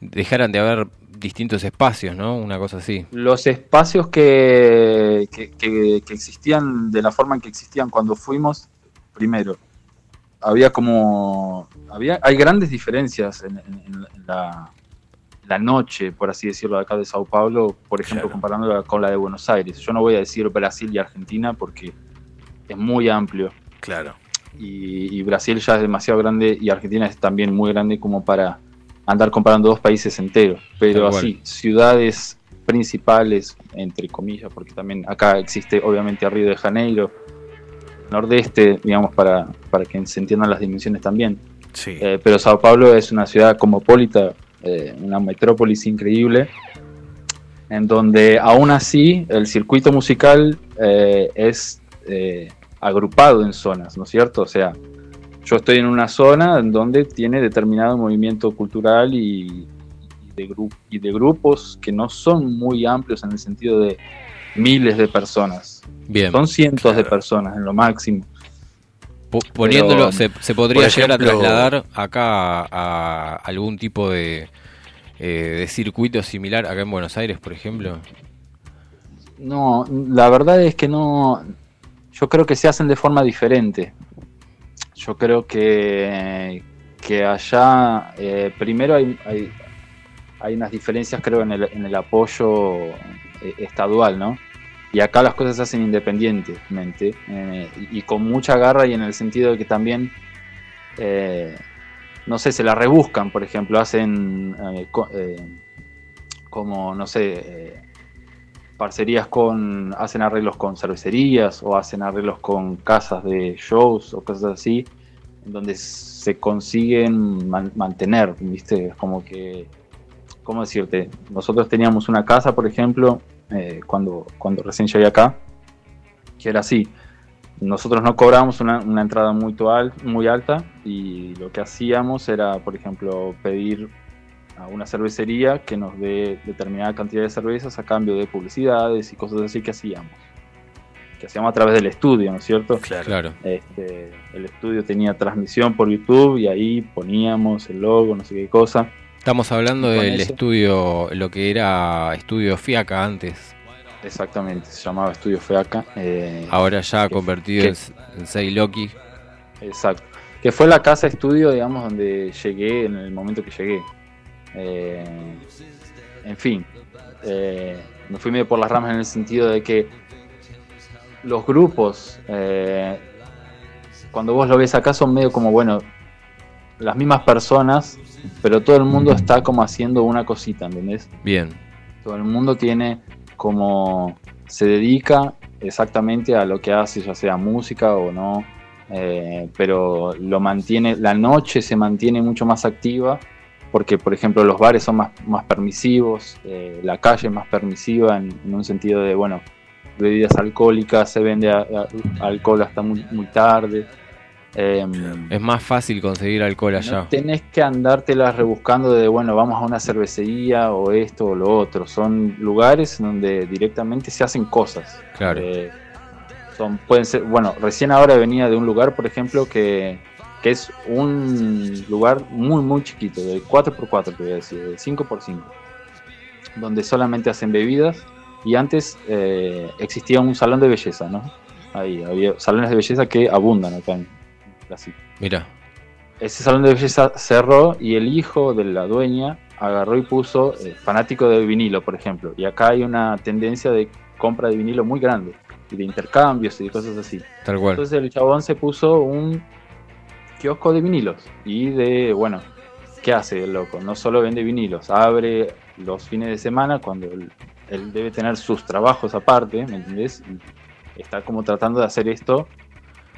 C: dejaran de haber distintos espacios, ¿no? Una cosa así.
F: los espacios que, que, que- que existían de la forma en que existían cuando fuimos, primero, había como, había, hay grandes diferencias en, en- en la- noche, por así decirlo, de acá de Sao Paulo, por ejemplo,
B: Claro.
F: comparándola con la de Buenos Aires. Yo no voy a decir Brasil y Argentina porque es muy amplio
B: Claro.
F: y, y Brasil ya es demasiado grande y Argentina es también muy grande como para andar comparando dos países enteros. Pero así, ciudades principales, entre comillas, porque también acá existe obviamente Río de Janeiro, nordeste, digamos, para, para que se entiendan las dimensiones también.
B: Sí.
F: Eh, pero Sao Paulo es una ciudad cosmopolita, eh, una metrópolis increíble, en donde aún así el circuito musical eh, es eh, agrupado en zonas, ¿no es cierto? O sea, yo estoy en una zona en donde tiene determinado movimiento cultural y, y de, y de grupos que no son muy amplios en el sentido de miles de personas,
C: Bien.
F: son cientos de personas en lo máximo.
C: Po- Poniéndolo,
F: Pero,
C: se, se podría llegar a trasladar acá a, a algún tipo de, eh, de circuito similar acá en Buenos Aires, por ejemplo.
F: No, la verdad es que no. Yo creo que se hacen de forma diferente. Yo creo que, que allá, eh, primero hay, hay, hay unas diferencias, creo, en el, en el apoyo eh, estadual, ¿no? Y acá las cosas se hacen independientemente eh, y, con mucha garra y en el sentido de que también, eh, no sé, se la rebuscan, por ejemplo, hacen eh, co- como, no sé, parcerías con, hacen arreglos con cervecerías o hacen arreglos con casas de shows o cosas así, donde se consiguen man- mantener, ¿viste? Como que, ¿cómo decirte? Nosotros teníamos una casa, por ejemplo, eh, cuando, cuando recién llegué acá, que era así. Nosotros no cobrábamos una, una entrada muy, toal- muy alta y lo que hacíamos era, por ejemplo, pedir a una cervecería que nos dé determinada cantidad de cervezas a cambio de publicidades y cosas así que hacíamos. Que hacíamos a través del estudio, ¿no es cierto?
B: Claro.
C: Claro.
F: Este, el estudio tenía transmisión por YouTube y ahí poníamos el logo, no sé qué cosa.
C: Estamos hablando del estudio, lo que era estudio Fiaca antes.
F: Exactamente, se llamaba Estudio Feaca. eh,
C: Ahora ya
F: ¿Qué-
C: convertido en, en Seiloki.
F: Exacto. Que fue la casa estudio, digamos, donde llegué en el momento que llegué. Eh, en fin, eh, me fui medio por las ramas en el sentido de que los grupos, eh, cuando vos lo ves acá, son medio como, bueno, las mismas personas, pero todo el mundo está como haciendo una cosita, ¿entendés?
C: Bien.
F: Todo el mundo tiene como se dedica exactamente a lo que hace, ya sea música o no, eh, pero lo mantiene, la noche se mantiene mucho más activa porque, por ejemplo, los bares son más, más permisivos, eh, la calle es más permisiva en, en un sentido de, bueno, bebidas alcohólicas, se vende a- a- alcohol hasta muy, muy tarde. Em,
C: Es más fácil conseguir alcohol allá.
F: no tenés que andártelas rebuscando de, bueno, vamos a una cervecería o esto o lo otro. Son lugares donde directamente se hacen cosas.
C: Claro.
F: Eh, son, pueden ser, bueno, recién ahora venía de un lugar, por ejemplo, que, que es un lugar muy, muy chiquito, de 4x4, te voy a decir, de 5x5, donde solamente hacen bebidas. Y antes eh, existía un salón de belleza, ¿no? Ahí había salones de belleza que abundan acá en Brasil
C: Mira,
F: ese salón de belleza cerró y el hijo de la dueña agarró y puso eh, fanático de vinilo, por ejemplo. Y acá hay una tendencia de compra de vinilo muy grande y de intercambios y de cosas así.
C: tal cual.
F: Entonces el chabón se puso un kiosco de vinilos y de, bueno, ¿qué hace el loco? No solo vende vinilos, abre los fines de semana cuando él, él debe tener sus trabajos aparte, ¿me entendés? Y está como tratando de hacer esto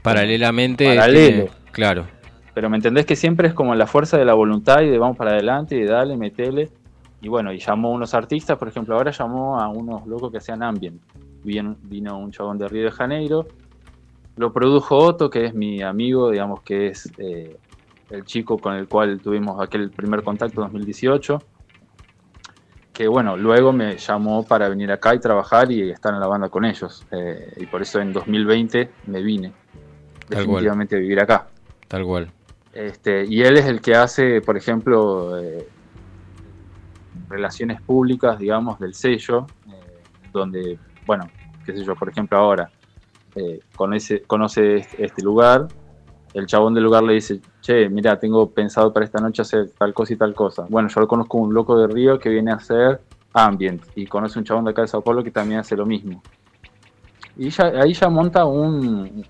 C: Paralelamente.
F: Paralelo.
C: tiene- claro.
F: Pero me entendés que siempre es como la fuerza de la voluntad y de vamos para adelante y de dale, metele. Y bueno, y llamó a unos artistas, por ejemplo, ahora llamó a unos locos que hacían ambient. Vino, vino un chabón de Río de Janeiro, lo produjo Otto, que es mi amigo, digamos que es eh, el chico con el cual tuvimos aquel primer contacto en 2018. Que bueno, luego me llamó para venir acá y trabajar y estar en la banda con ellos. Eh, y por eso en 2020 me vine. Definitivamente vivir acá.
C: Tal cual.
F: Este, y él es el que hace, por ejemplo, eh, relaciones públicas, digamos, del sello, eh, donde, bueno, qué sé yo, por ejemplo, ahora eh, conoce, conoce este, este lugar, el chabón del lugar le dice, che, mira, tengo pensado para esta noche hacer tal cosa y tal cosa. Bueno, yo lo conozco un loco de Río que viene a hacer ambient y conoce un chabón de acá de Sao Paulo que también hace lo mismo. Y ya, ahí ya monta un,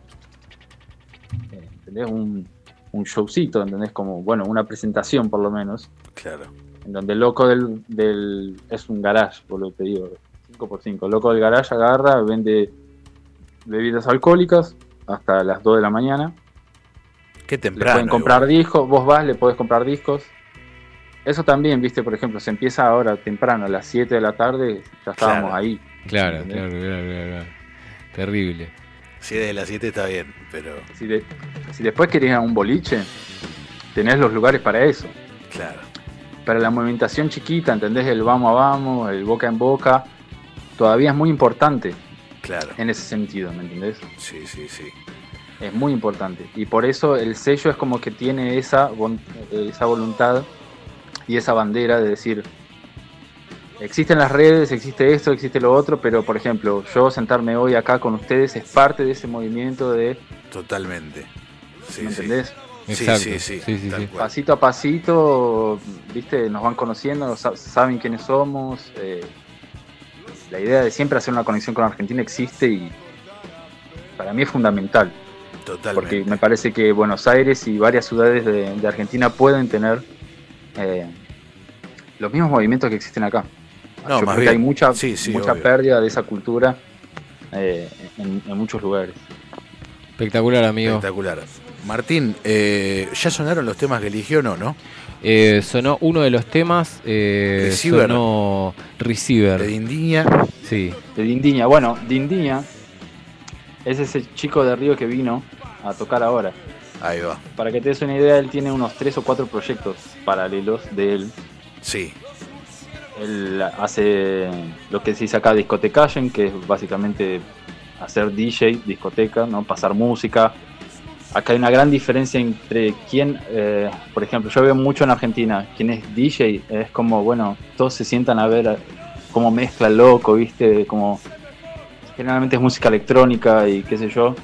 F: ¿entendés? Un, un showcito, ¿entendés? Como, bueno, una presentación por lo menos,
B: Claro.
F: en donde el loco del, del es un garage, por lo que te digo, 5x5. El loco del garage agarra, vende bebidas alcohólicas hasta las 2 de la mañana.
B: Qué
F: Le
B: temprano.
F: pueden comprar
B: igual.
F: discos, vos vas, le podés comprar discos. Eso también, viste, por ejemplo, se empieza ahora temprano, a las 7 de la tarde, ya estábamos
B: Claro.
F: ahí.
C: Claro, claro, claro, claro. Terrible.
B: Si es de las 7 está bien, pero
F: Si, de- si después querés ir a un boliche, tenés los lugares para eso.
B: claro.
F: Pero la movimentación chiquita, ¿entendés? El vamos a vamos, el boca en boca, todavía es muy importante
B: Claro.
F: en ese sentido, ¿me entendés?
B: Sí, sí, sí.
F: Es muy importante. Y por eso el sello es como que tiene esa, esa voluntad y esa bandera de decir, existen las redes, existe esto, existe lo otro, pero por ejemplo, yo sentarme hoy acá con ustedes es parte de ese movimiento de,
B: Totalmente. Sí,
F: ¿me
B: sí.
F: entendés?
B: Sí,
C: Exacto.
B: sí, sí.
C: Sí.
F: Pasito a pasito, viste, nos van conociendo, sa- saben quiénes somos. eh, la idea de siempre hacer una conexión con Argentina existe y para mí es fundamental.
B: Totalmente.
F: porque me parece que Buenos Aires y varias ciudades de, de Argentina pueden tener eh, los mismos movimientos que existen acá.
B: No,
F: Yo
B: más
F: creo que
B: bien.
F: hay mucha,
B: Sí, sí,
F: mucha
B: obvio.
F: pérdida de esa cultura eh, en, en muchos lugares.
C: Espectacular, amigo.
B: Espectacular. Martín, eh, ¿ya sonaron los temas que eligió o no, no?
C: Eh, sonó uno de los temas, eh,
B: Receiver.
C: sonó Receiver.
B: De Dindiña.
C: Sí.
F: De Dindiña. Bueno, Dindiña es ese chico de Río que vino a tocar ahora.
B: Ahí va.
F: Para que te des una idea, él tiene unos tres o cuatro proyectos paralelos de él.
B: Sí.
F: Él hace lo que se dice acá discotecajen, que es básicamente hacer DJ, discoteca, ¿no? pasar música. Acá hay una gran diferencia entre quién, eh, por ejemplo, yo veo mucho en Argentina, quien es DJ, es como, bueno, todos se sientan a ver cómo mezcla el loco, ¿viste? Como generalmente es música electrónica y qué sé yo.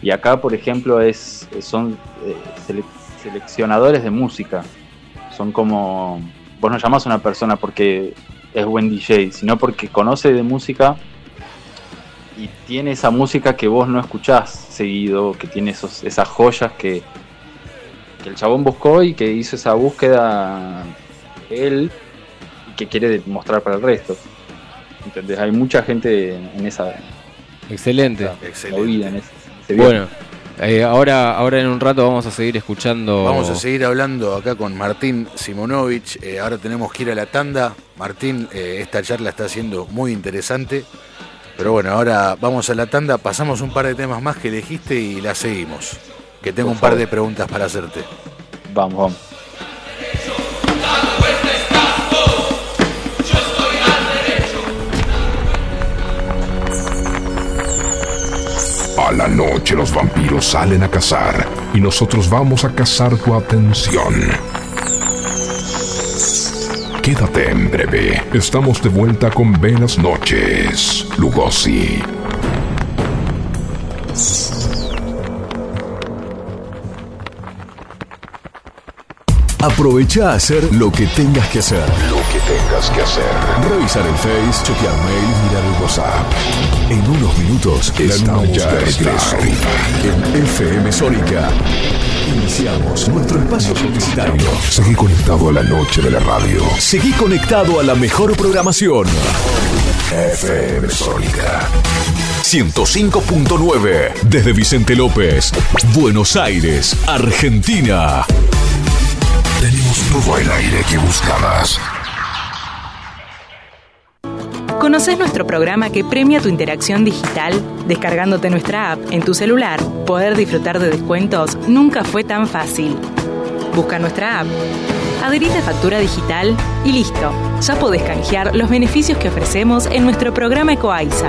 F: Y acá, por ejemplo, es son eh, sele- seleccionadores de música. Son como vos no llamás a una persona porque es buen DJ, sino porque conoce de música y tiene esa música que vos no escuchás seguido, que tiene esos, esas joyas que, que el chabón buscó y que hizo esa búsqueda él y que quiere mostrar para el resto. ¿Entendés? Hay mucha gente en esa
C: Excelente.
B: Excelente.
F: movida, en ese, en ese viaje.
C: Bueno, eh, ahora, ahora en un rato vamos a seguir escuchando.
B: Vamos a seguir hablando acá con Martín Simonovich. Eh, ahora tenemos que ir a la tanda. Martín, eh, esta charla está siendo muy interesante. Pero bueno, ahora vamos a la tanda, pasamos un par de temas más que elegiste y la seguimos. Que tengo
F: Por
B: un par
F: favor.
B: de preguntas para hacerte.
F: Vamos, vamos.
G: A la noche los vampiros salen a cazar y nosotros vamos a cazar tu atención. Quédate en breve. Estamos de vuelta con Buenas noches, Lugosi.
H: Aprovecha a hacer lo que tengas que hacer.
G: Lo que tengas que hacer.
H: Revisar el Face, chequear mail, mirar el WhatsApp. En unos minutos estamos
G: ya
H: de regreso. En FM Sónica. Iniciamos nuestro espacio publicitario.
G: Seguí conectado a la noche de la radio.
H: Seguí conectado a la mejor programación.
G: FM Sónica.
H: 105.9 desde Vicente López, Buenos Aires, Argentina.
G: Tenemos todo el aire que buscabas.
I: ¿Conoces nuestro programa que premia tu interacción digital? Descargándote nuestra app en tu celular, poder disfrutar de descuentos nunca fue tan fácil. Busca nuestra app, adherite a factura digital y listo. Ya podés canjear los beneficios que ofrecemos en nuestro programa Ecoaiza.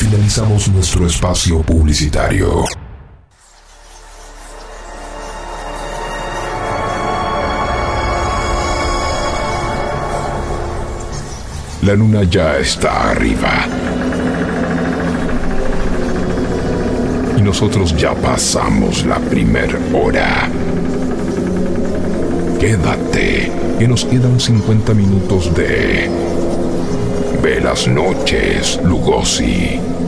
J: Finalizamos nuestro espacio publicitario. La luna ya está arriba. Y nosotros ya pasamos la primer hora. Quédate, que nos quedan 50 minutos de... Velas noches, Lugosi.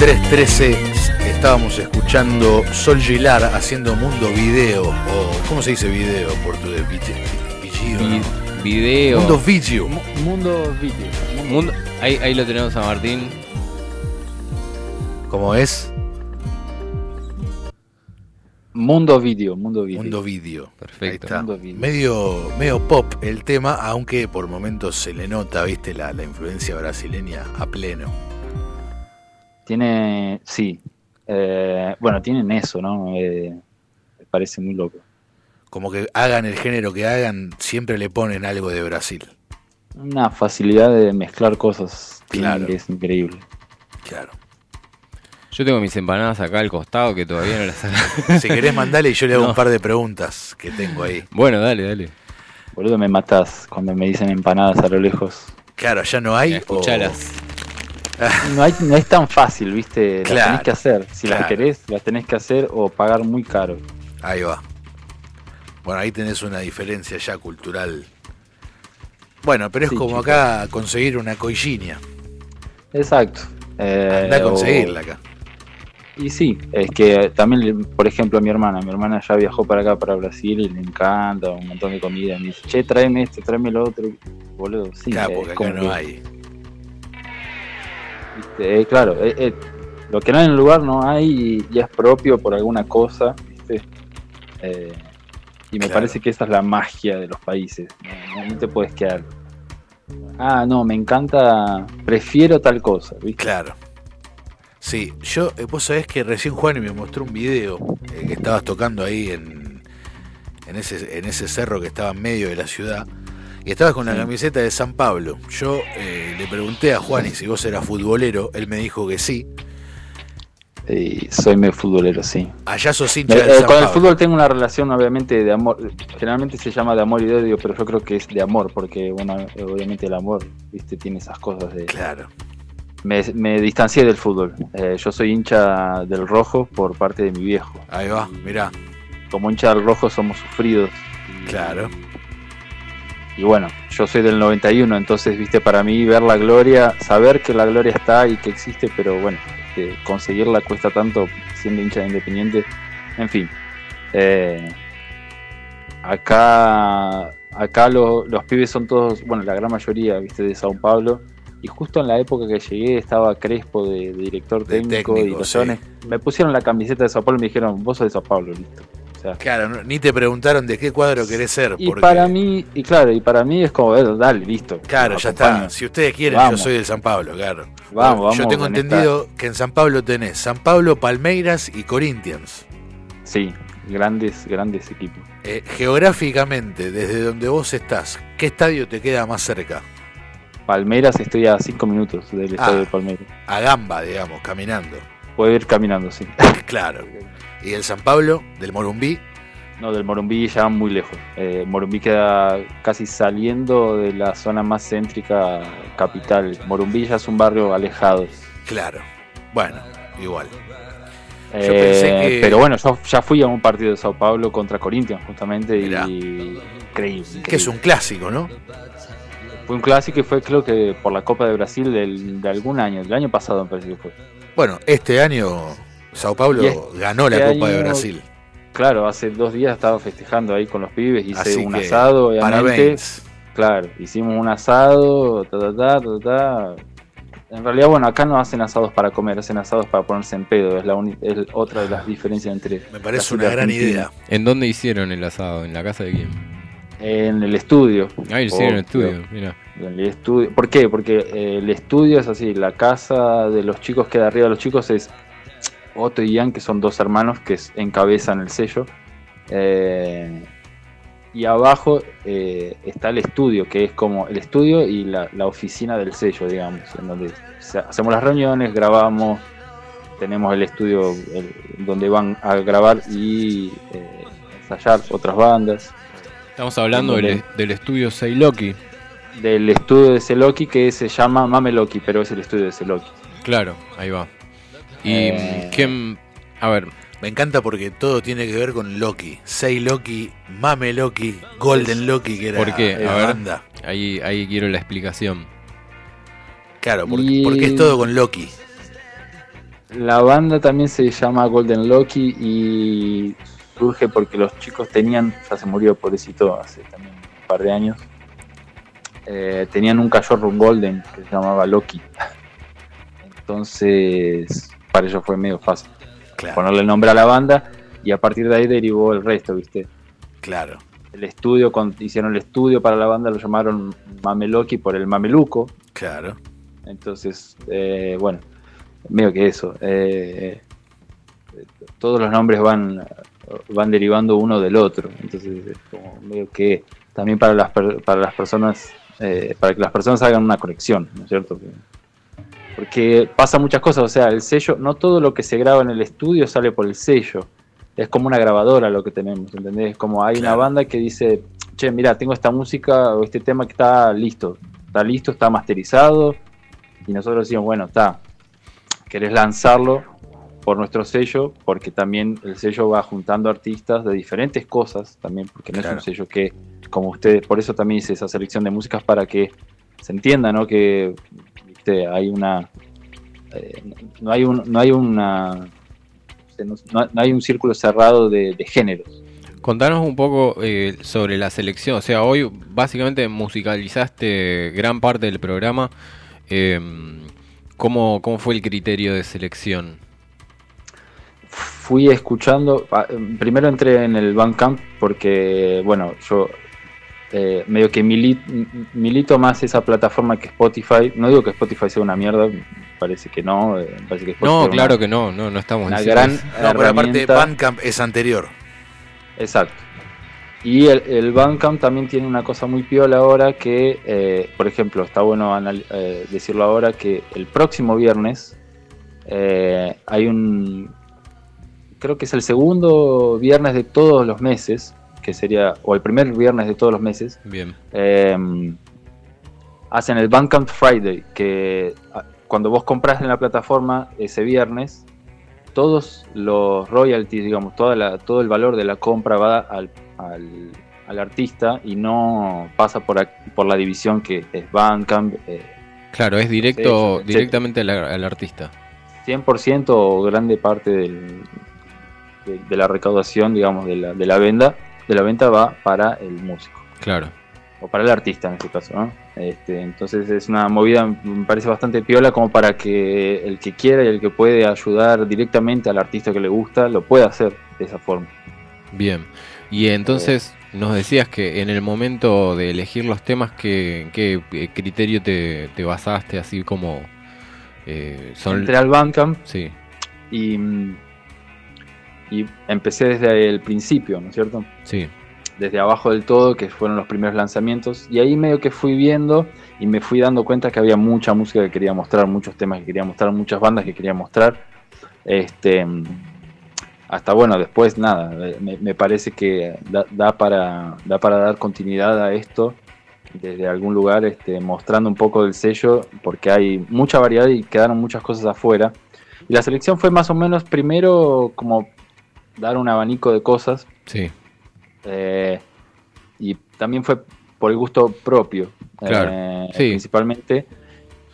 B: ...23.13... estábamos escuchando Sol Gilar haciendo Mundo Video, o ¿cómo se dice video por tu de Vigio, no?
C: Video.
B: Mundo Video.
F: Mundo Video.
C: Mundo- ahí, ahí lo tenemos a Martín.
B: ¿Cómo es?
F: Mundo Video, Mundo Video.
B: Mundo Video.
C: Perfecto.
F: Mundo Video.
B: Medio, medio pop el tema, aunque por momentos se le nota, viste, la, la influencia brasileña a pleno.
F: Tiene, sí. Eh, bueno, tienen eso, ¿no? Eh, me parece muy loco.
B: Como que hagan el género que hagan, siempre le ponen algo de Brasil.
F: Una facilidad de mezclar cosas
B: Claro.
F: que es increíble.
B: Claro.
C: Yo tengo mis empanadas acá al costado que todavía no las
B: Si querés mandale y yo le hago
C: No.
B: un par de preguntas que tengo ahí.
C: Bueno, dale, dale.
F: Boludo, me matás cuando me dicen empanadas a lo lejos.
B: Claro, ya no hay. o-
C: Escuchalas.
F: No, hay- no es tan fácil, ¿viste? Las
B: Claro,
F: tenés que hacer. Si las querés, las tenés que hacer o pagar muy caro.
B: Ahí va. Bueno, ahí tenés una diferencia ya cultural. Bueno, pero es
F: Sí,
B: como acá conseguir una coillinia.
F: Exacto. Eh,
B: Anda a
F: o-
B: conseguirla acá.
F: Y sí, es que también, por ejemplo, mi hermana, mi hermana ya viajó para acá, para Brasil, y le encanta un montón de comida. Me dice, che, tráeme esto, tráeme lo otro. Boludo, sí.
B: Claro, porque acá no
F: que,
B: hay.
F: ¿Viste? Eh, claro, eh, eh, lo que no hay en el lugar no hay y ya es propio por alguna cosa, ¿viste? Y me
B: Claro.
F: parece que esa es la magia de los países. No, no te puedes quedar. Ah, no, me encanta, prefiero tal cosa, ¿viste?
B: Claro. Sí, yo, vos sabés que recién Juan me mostró un video que estabas tocando ahí en, en, ese, en ese cerro que estaba en medio de la ciudad. Y estabas con la camiseta de San Pablo. Yo eh, le pregunté a Juan y si vos eras futbolero. Él me dijo que sí.
F: Y soy medio futbolero, sí.
B: Allá sos hincha
F: Eh,
B: del
F: eh,
B: San
F: con el fútbol tengo una relación obviamente de amor, generalmente se llama de amor y de odio, pero yo creo que es de amor, porque bueno, eh, obviamente el amor, viste, tiene esas cosas de...
B: Claro.
F: Me, me distancié del fútbol, Eh, yo soy hincha del rojo por parte de mi viejo.
B: Ahí va, mirá.
F: Como hincha del rojo somos sufridos.
B: Claro.
F: Y bueno, yo soy del 91, entonces, viste, para mí ver la gloria, saber que la gloria está y que existe, pero bueno, que conseguirla cuesta tanto siendo hincha de Independiente. En fin, eh, acá, acá lo- los pibes son todos, bueno, la gran mayoría, viste, de Sao Paulo. Y justo en la época que llegué estaba Crespo de, de director
B: De
F: técnico,
B: técnico,
F: y los
B: sí.
F: chavales me pusieron la camiseta de Sao Paulo y me dijeron, vos sos de Sao Paulo, listo. Sea,
B: Claro, no- ni te preguntaron de qué cuadro querés ser.
F: y
B: porque-
F: para mí, y claro, y para mí es como, eh, dale, listo.
B: Claro, ya
F: acompaño.
B: está. Si ustedes quieren,
F: Vamos.
B: yo soy del San Pablo, claro.
F: Vamos,
B: Yo
F: vamos
B: tengo
F: con
B: entendido que en San Pablo tenés San Pablo, Palmeiras y Corinthians.
F: Sí, grandes, grandes equipos.
B: Eh, geográficamente, desde donde vos estás, ¿qué estadio te queda más cerca?
F: Palmeiras estoy a 5 minutos del estadio
B: Ah.
F: de Palmeiras.
B: A Gamba, digamos, caminando.
F: Puedo ir caminando, sí.
B: Claro. ¿Y el San Pablo, del Morumbí?
F: No, del Morumbí ya muy lejos. Eh, Morumbí queda casi saliendo de la zona más céntrica capital. Morumbí ya es un barrio alejado.
B: Claro. Bueno, igual. Yo
F: Eh,
B: pensé que-
F: Pero bueno, yo ya fui a un partido de Sao Paulo contra Corinthians justamente
B: Mirá.
F: y increíble,
B: Que es un clásico, ¿no?
F: Fue un clásico y fue creo que por la Copa de Brasil del- de algún año, del año pasado me parece que fue.
B: Bueno, este año Sao Paulo
F: este
B: ganó la Copa de Brasil.
F: Claro, hace dos días estaba festejando ahí con los pibes, hice
B: Así
F: un
B: que,
F: asado, obviamente.
B: parabéns.
F: Claro, hicimos un asado, ta, ta, ta, ta, ta. En realidad, bueno, acá no hacen asados para comer, hacen asados para ponerse en pedo. Es, la uni- es otra de las diferencias entre.
B: Me parece una gran
F: Argentina.
B: idea.
C: ¿En dónde hicieron el asado? ¿En la casa de quién?
F: En el estudio.
C: Ah, hicieron en el estudio, mira.
F: El estudio. ¿Por qué? Porque eh, el estudio es así, la casa de los chicos queda arriba de los chicos es Otto y Ian, que son dos hermanos que encabezan el sello. Eh, y abajo eh, está el estudio, que es como el estudio y la, la oficina del sello, digamos, en donde hacemos las reuniones, grabamos, tenemos el estudio el- donde van a grabar y eh, ensayar otras bandas.
C: Estamos hablando del, del estudio Seiloki.
F: Del estudio de Celoki que se llama Mameloki, pero es el estudio de Celoki.
C: Claro, ahí va. Y
F: Eh,
C: ¿quién? A ver,
B: Me encanta porque todo tiene que ver con Loki. Sei Loki, Mame Loki, Golden Loki, que era
C: ¿por qué?
B: la
C: A ver,
B: banda.
C: ahí, ahí quiero la explicación.
B: Claro, porque,
F: Y-
B: porque es todo con Loki.
F: La banda también se llama Golden Loki y surge porque los chicos tenían, ya se murió pobrecito hace también un par de años, eh, tenían un cachorro, Golden, que se llamaba Loki. Entonces, para ellos fue medio fácil
B: Claro,
F: ponerle nombre a la banda y a partir de ahí derivó el resto, ¿viste?
B: claro.
F: El estudio, cuando hicieron el estudio para la banda, lo llamaron Mameloki por el mameluco,
B: Claro.
F: Entonces, eh, bueno, medio que eso. eh, todos los nombres van, van derivando uno del otro. Entonces, es como medio que también para las, para las personas, eh, para que las personas hagan una conexión, ¿no es cierto? Que- Porque pasa muchas cosas, o sea, el sello, no todo lo que se graba en el estudio sale por el sello. Es como una grabadora lo que tenemos, ¿entendés? Es como hay una banda que dice, che, mira, tengo esta música o este tema que está listo, está listo, está masterizado, y nosotros decimos, bueno, está, querés lanzarlo por nuestro sello, porque también el sello va juntando artistas de diferentes cosas, también, porque no es un sello que, como ustedes, por eso también hice esa selección de músicas para que se entienda, ¿no? Que viste, hay una, eh, no hay un, no hay una, no, hay un círculo cerrado de, de géneros.
C: Contanos un poco eh, sobre la selección. O sea, hoy básicamente musicalizaste gran parte del programa. Eh, ¿cómo, ¿Cómo fue el criterio de selección?
F: fui escuchando, primero entré en el Bandcamp porque, bueno, yo eh, medio que mili- milito más esa plataforma que Spotify. No digo que Spotify sea una mierda, parece que no. eh, parece que Spotify
C: No, claro
F: una-
C: que no, no, no estamos
F: una
C: diciendo
F: gran
C: eso.
B: No, pero aparte. Bandcamp es anterior.
F: Exacto. Y el, el Bandcamp también tiene una cosa muy piola ahora que, eh, por ejemplo, está bueno anal- eh, decirlo ahora que el próximo viernes eh, hay un, creo que es el segundo viernes de todos los meses, que sería, o el primer viernes de todos los meses,
C: Bien.
F: eh, hacen el Bandcamp Friday, que ah, cuando vos compras en la plataforma ese viernes, todos los royalties, digamos, toda la, todo el valor de la compra va al, al- al artista y no pasa por, por la división que es Bandcamp, eh,
C: Claro, es directo, directamente al, al artista.
F: 100% o grande parte del- de, de la recaudación, digamos, de la, de la venta, de la venta va para el músico.
C: Claro.
F: o para el artista en este caso, ¿no? Este, entonces es una movida, me parece bastante piola como para que el que quiera y el que puede ayudar directamente al artista que le gusta, lo pueda hacer de esa forma.
C: Bien. Y entonces nos decías que en el momento de elegir los temas, ¿qué, qué, eh, criterio te, te basaste? Así como eh, son...
F: Entré al Bandcamp
C: Sí,
F: y, mm, y empecé desde el principio, ¿no es cierto?
C: sí.
F: Desde abajo del todo, que fueron los primeros lanzamientos, y ahí medio que fui viendo y me fui dando cuenta que había mucha música que quería mostrar, muchos temas que quería mostrar, muchas bandas que quería mostrar. Este, hasta bueno, después nada, me, me parece que da, da para, da para dar continuidad a esto desde algún lugar, este, mostrando un poco del sello, porque hay mucha variedad y quedaron muchas cosas afuera. Y la selección fue más o menos primero como dar un abanico de cosas.
C: Sí.
F: eh, y también fue por el gusto propio,
C: Claro,
F: eh,
C: sí.
F: principalmente.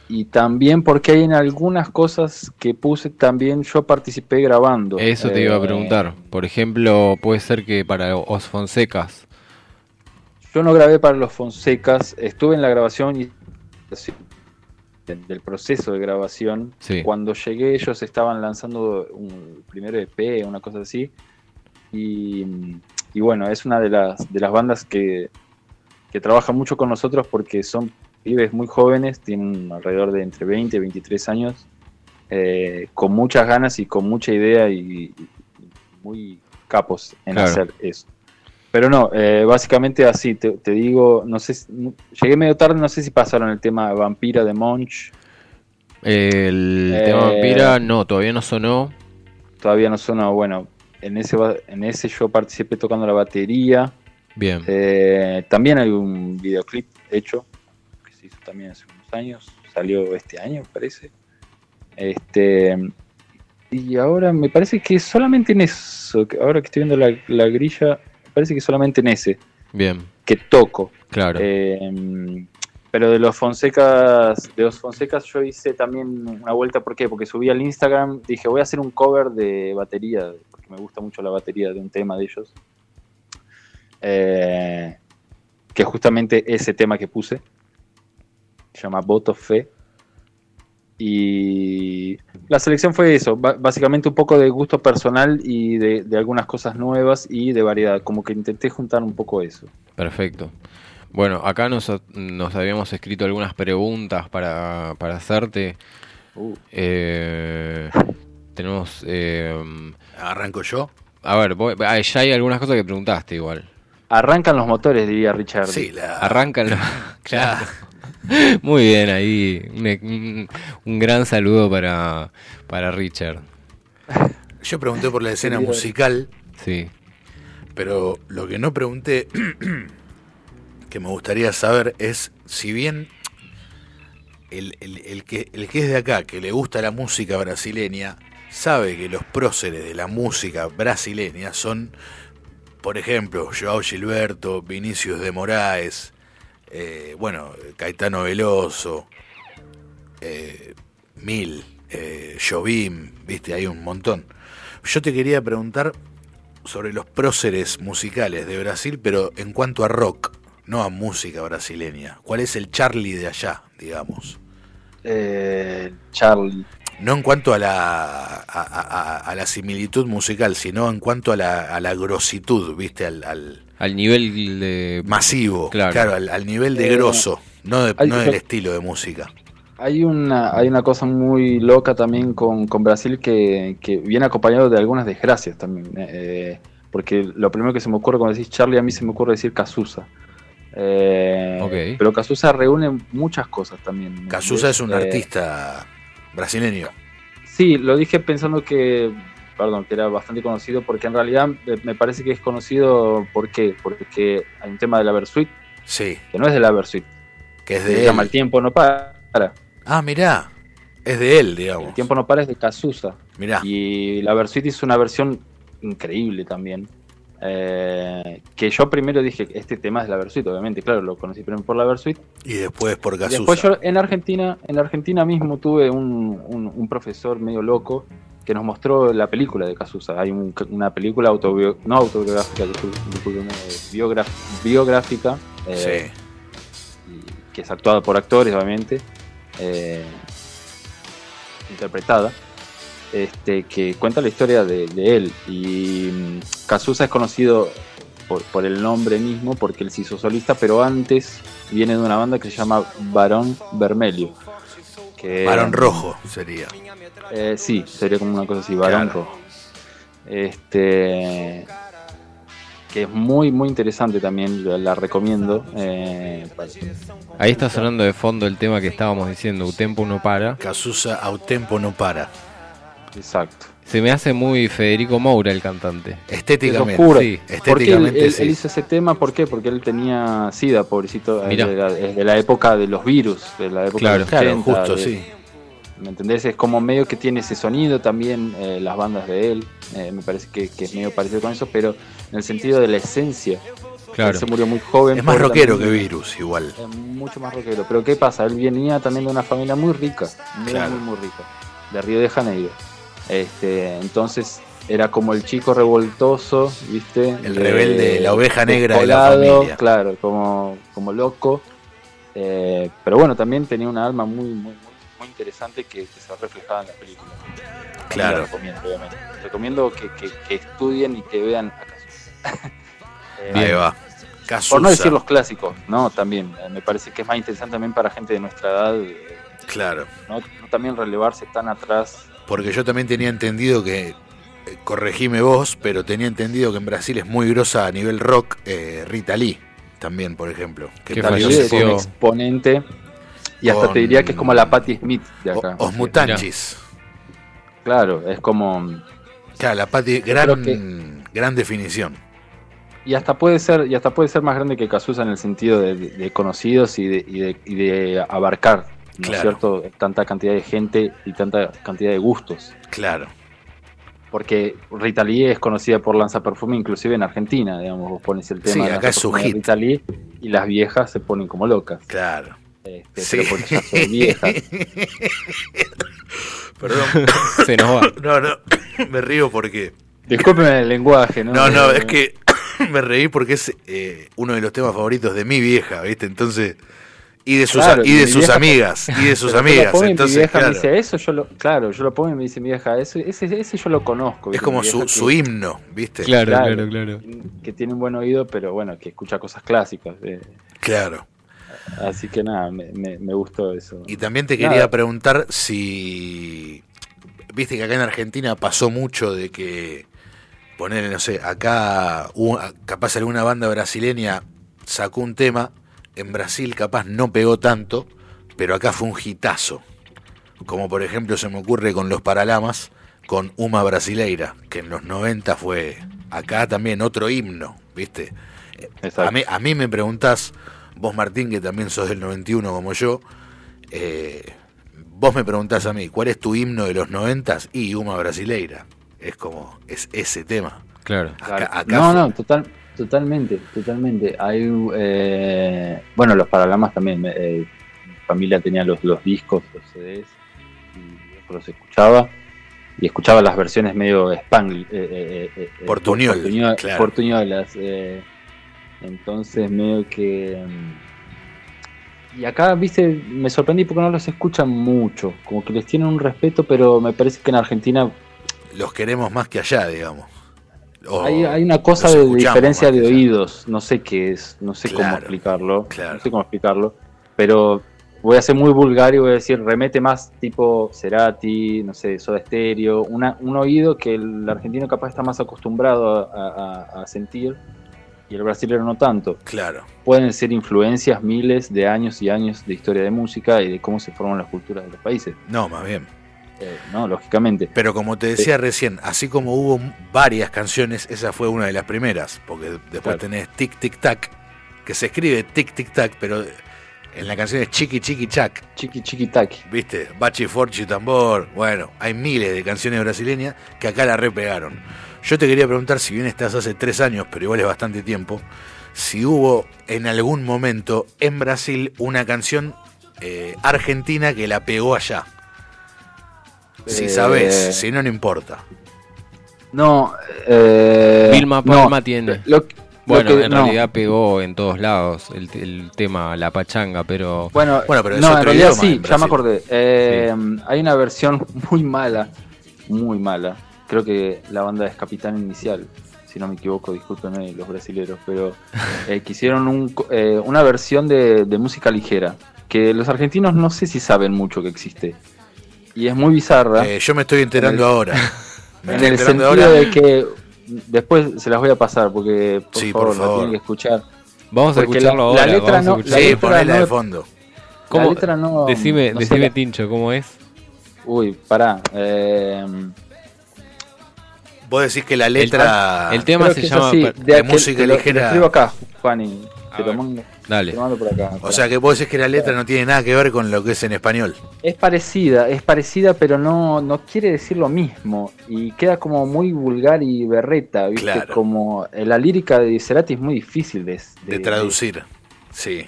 F: Y también porque hay en algunas cosas que puse también yo participé grabando.
C: Eso te iba a
F: Eh,
C: preguntar. Por ejemplo, puede ser que para Os Fonsecas.
F: Yo no grabé para los Fonsecas, estuve en la grabación y del proceso de grabación.
C: Sí.
F: Cuando llegué ellos estaban lanzando un primero EP, una cosa así. Y, y bueno, es una de las, de las bandas que, que trabaja mucho con nosotros porque son pibes muy jóvenes, tienen alrededor de entre 20 y 23 años, eh, con muchas ganas y con mucha idea y, y muy capos en
C: Claro.
F: hacer eso. Pero no, eh, básicamente así, te, te digo, no sé, llegué medio tarde, no sé si pasaron el tema Vampira de Monch,
C: El
F: Eh,
C: tema Vampira, no, todavía no sonó.
F: todavía no sonó, bueno, en ese, en ese yo participé tocando la batería,
C: Bien.
F: Eh, también hay un videoclip hecho, que se hizo también hace unos años, salió este año, parece. Este, y ahora me parece que solamente en eso, ahora que estoy viendo la, la grilla, parece que solamente en ese
C: Bien,
F: que toco.
C: claro.
F: Eh, pero de los Fonsecas, de los Fonsecas yo hice también una vuelta, ¿por qué? Porque subí al Instagram, dije voy a hacer un cover de batería, porque me gusta mucho la batería de un tema de ellos. Eh, que es justamente ese tema que puse. Se llama Voto Fe. Y la selección fue eso, básicamente un poco de gusto personal y de, de algunas cosas nuevas y de variedad, como que intenté juntar un poco eso.
C: Perfecto. Bueno, acá nos, nos habíamos escrito algunas preguntas para, para hacerte. Eh, tenemos. eh,
B: ¿Arranco yo?
C: A ver, voy- ah, ya hay algunas cosas que preguntaste igual.
F: Arrancan los motores, diría Richard.
B: Sí, la-
C: Arrancan los. claro. Muy bien, ahí. Un, un- gran saludo para, para Richard.
B: Yo pregunté por la escena musical,
C: Sí.
B: pero lo que no pregunté, que me gustaría saber, es si bien el, el- el que, el que es de acá, que le gusta la música brasileña, sabe que los próceres de la música brasileña son, por ejemplo, Joao Gilberto, Vinicius de Moraes, eh, bueno, Caetano Veloso, eh, Mil, eh, Jobim, viste, hay un montón. Yo te quería preguntar sobre los próceres musicales de Brasil, pero en cuanto a rock, no a música brasileña. ¿Cuál es el Charlie de allá, digamos?
F: Eh, Charlie.
B: No en cuanto a la, a, a- a- a la similitud musical, sino en cuanto a la, a la grositud, ¿viste? Al, al
C: Al nivel de.
B: masivo, claro,
C: Claro.
B: al, al nivel de
F: Eh,
B: grosso, no, de-
F: hay-
B: no del estilo de música.
F: Hay una, hay una cosa muy loca también con, con Brasil que, que viene acompañado de algunas desgracias también. eh, porque lo primero que se me ocurre cuando decís Charlie, a mí se me ocurre decir Cazuza. Eh,
C: Ok.
F: Pero Cazuza reúne muchas cosas también.
B: Cazuza es un
F: Eh,
B: artista brasileño.
F: Sí, lo dije pensando que, perdón, que era bastante conocido, porque en realidad me parece que es conocido, ¿por qué? Porque hay un tema de la Versuit,
B: Sí,
F: que no es de la Versuit,
B: que es
F: se
B: de
F: llama
B: él.
F: El tiempo no para.
B: Ah, mirá, es de él, digamos.
F: El tiempo no para es de Cazuza.
B: Mirá.
F: Y la Versuit hizo una versión increíble también. eh, que yo primero dije, este tema es la Versuit, obviamente, claro, lo conocí primero por la Versuit.
B: Y después por
F: Y
B: Cazuza.
F: Después yo en Argentina, en Argentina mismo tuve un, un- un profesor medio loco que nos mostró la película de Cazuza. Hay un- una película autobio, no autobiográfica, biograf- biográfica, eh, y- que es actuada por actores, obviamente, eh, interpretada, este, que cuenta la historia de, de él. Y mm, Cazuza es conocido por, por el nombre mismo, porque él se hizo solista, pero antes viene de una banda que se llama Barón Vermelho. Que,
B: Barón Rojo sería.
F: eh, sí, sería como una cosa así, Barón
B: Claro.
F: Rojo. Este. Que es muy, muy interesante también, la, la recomiendo. eh,
C: Ahí está sonando de fondo el tema que estábamos diciendo, Utempo no para.
B: Cazuza Autempo no para.
F: Exacto.
C: Se me hace muy Federico Moura el cantante.
B: Estéticamente.
F: Es oscuro.
C: Sí.
F: ¿Por qué él,
B: Estéticamente
F: él-
B: sí.
F: él hizo ese tema? ¿Por qué? Porque él tenía SIDA, pobrecito. Es
C: Mirá.
F: de, la, es de la época de los virus, de la época
C: Claro.
F: de los
B: Claro,
F: 80,
B: justo,
F: de-
B: sí.
F: ¿Me entendés? Es como medio que tiene ese sonido también, eh, las bandas de él. eh, me parece que, que es medio parecido con eso, pero en el sentido de la esencia.
C: Claro.
F: Él se murió muy joven.
B: Es más rockero que. Virus, igual.
F: Es mucho más rockero. Pero ¿qué pasa? Él venía también de una familia muy rica, muy,
B: Claro.
F: muy, muy rica, de Río de Janeiro. Este, entonces era como el chico revoltoso, ¿viste?
B: El
F: De-
B: rebelde, la oveja negra de la familia.
F: Claro, como, como loco. Eh, pero bueno, también tenía una alma muy, muy, muy, interesante que, que se reflejaba en la película.
B: Claro.
F: Recomiendo, obviamente. Recomiendo que, que- que estudien y que vean a Cazuza. Eh,
B: Ahí va.
F: por no decir los clásicos, ¿no? También, eh, me parece que es más interesante también para gente de nuestra edad, eh,
B: Claro.
F: ¿no? No también relevarse tan atrás.
B: Porque yo también tenía entendido que, eh, corregime vos, pero tenía entendido que en Brasil es muy grosa a nivel rock eh, Rita Lee, también, por ejemplo. Que
F: También es un exponente, y hasta
B: Con-
F: te diría que es como la Patti Smith de acá.
B: Os Mutanchis.
F: Claro, es como...
B: Claro, la Patti, gran, gran definición.
F: Y hasta puede ser, y hasta puede ser más grande que Cazuza en el sentido de, de- de conocidos y de, y de, y de abarcar, ¿no es cierto? Tanta cantidad de gente y tanta cantidad de gustos.
B: Claro.
F: Porque Rita Lee es conocida por lanzaperfume inclusive en Argentina, digamos, vos pones el tema
B: Sí,
F: de
B: acá es su hit.
F: Rita Lee y las viejas se ponen como locas.
B: Claro.
F: Este,
B: Sí.
F: Pero porque ya son viejas.
B: Perdón.
C: Se nos va.
B: No, no. Me río porque.
F: Discúlpeme el lenguaje, ¿no?
B: No, no,
F: Eh,
B: es que me reí porque es eh, uno de los temas favoritos de mi vieja, ¿viste? Entonces. Y de sus,
F: Claro,
B: y de sus
F: vieja-
B: amigas. Y de sus
F: pero yo lo
B: amigas.
F: pongo y mi
B: Entonces,
F: vieja
B: claro.
F: me dice eso, yo lo, claro, yo lo pongo y me dice mi vieja, eso, ese, ese yo lo conozco.
B: Es como su, himno, ¿viste?
C: Claro,
F: Claro.
C: claro, claro.
F: que tiene un buen oído, pero bueno, que escucha cosas clásicas. eh.
B: Claro.
F: Así que nada, me, me- me gustó eso.
B: Y también te
F: Nada.
B: quería preguntar si. Viste que acá en Argentina pasó mucho de que. Ponerle, no sé, acá capaz alguna banda brasileña sacó un tema. En Brasil capaz no pegó tanto, pero acá fue un hitazo. Como por ejemplo se me ocurre con los Paralamas, con Uma Brasileira, que en los 90 fue acá también otro himno, ¿viste? A mí, a mí me preguntás, vos Martín, que también sos del 91 como yo, eh, vos me preguntás a mí, ¿cuál es tu himno de los 90 Y Uma Brasileira. Es como, es ese tema.
C: Claro.
B: Acá, acá
F: no,
B: fue-
F: no, total, totalmente, totalmente. Hay, eh, bueno, los paralamas también. eh, mi familia tenía los, los discos, los CDs, y los escuchaba. Y escuchaba las versiones medio spangli, eh, eh, eh, eh,
B: Portuñol,
F: portuñol-
B: claro.
F: portuñolas. eh, entonces, medio que. mm, Y acá, viste, me sorprendí porque no los escuchan mucho. Como que les tienen un respeto, pero me parece que en Argentina
B: los queremos más que allá, digamos.
F: Hay, hay una cosa de diferencia de oídos, no sé qué es, no sé cómo
B: Claro,
F: explicarlo, no sé cómo explicarlo, pero voy a ser muy vulgar y voy a decir, remete más tipo Cerati, no sé, Soda Stereo, una, un oído que el argentino capaz está más acostumbrado a, a- a sentir y el brasileño no tanto.
B: Claro.
F: Pueden ser influencias miles de años y años de historia de música y de cómo se forman las culturas de los países.
B: No, más bien.
F: Eh, no, lógicamente.
B: Pero como te decía recién, así como hubo varias canciones, esa fue una de las primeras, porque después
F: Claro.
B: tenés Tic Tic Tac, que se escribe Tic Tic Tac, pero en la canción es Chiqui Chiqui Chac.
F: Chiqui Chiqui Tac.
B: ¿Viste? Bachi Forchi Tambor. Bueno, hay miles de canciones brasileñas que acá la repegaron. Yo te quería preguntar, si bien estás hace tres años, pero igual es bastante tiempo, si hubo en algún momento en Brasil una canción eh, argentina que la pegó allá. Si
F: Eh,
B: sabes, si no, no importa.
F: No, eh,
C: Vilma
F: no,
C: tiene.
F: lo- lo
C: bueno,
F: que-
C: en
F: no.
C: realidad pegó en todos lados el, el tema La Pachanga, pero.
F: Bueno, no, en realidad sí, ya me acordé. Eh, Hay una versión muy mala, muy mala. Creo que la banda es Capitán Inicial, si no me equivoco, discúlpenme los brasileros, pero eh, que hicieron un co- eh, una versión de, de música ligera, que los argentinos no sé si saben mucho que existe. Y es muy bizarra.
B: Eh, yo me estoy enterando
F: En el-
B: ahora. Me
F: en el
B: enterando
F: sentido
B: ahora.
F: de que después se las voy a pasar porque por
B: Sí,
F: favor,
B: por
F: la
B: favor.
F: tienen que escuchar.
C: Vamos a
F: Porque
C: escucharlo
F: la,
C: ahora.
F: La letra no, la letra no-
B: fondo.
C: ¿Cómo?
F: La letra no.
C: Decime,
F: no
C: decime Tincho, ¿cómo es?
F: Uy, pará. Eh,
B: Vos decís que la letra
C: el tema
F: creo
C: se llama
F: así, de,
B: de música
F: lo- lo
B: ligera.
F: escribo acá, Juani. Te lo, mando,
C: Dale.
F: te lo mando por acá.
B: O sea que vos decís que la letra no tiene nada que ver con lo que es en español.
F: Es parecida, es parecida, pero no, no quiere decir lo mismo. Y queda como muy vulgar y berreta, ¿viste?
B: Claro.
F: Como eh, la lírica de Cerati es muy difícil de,
B: De traducir. Sí.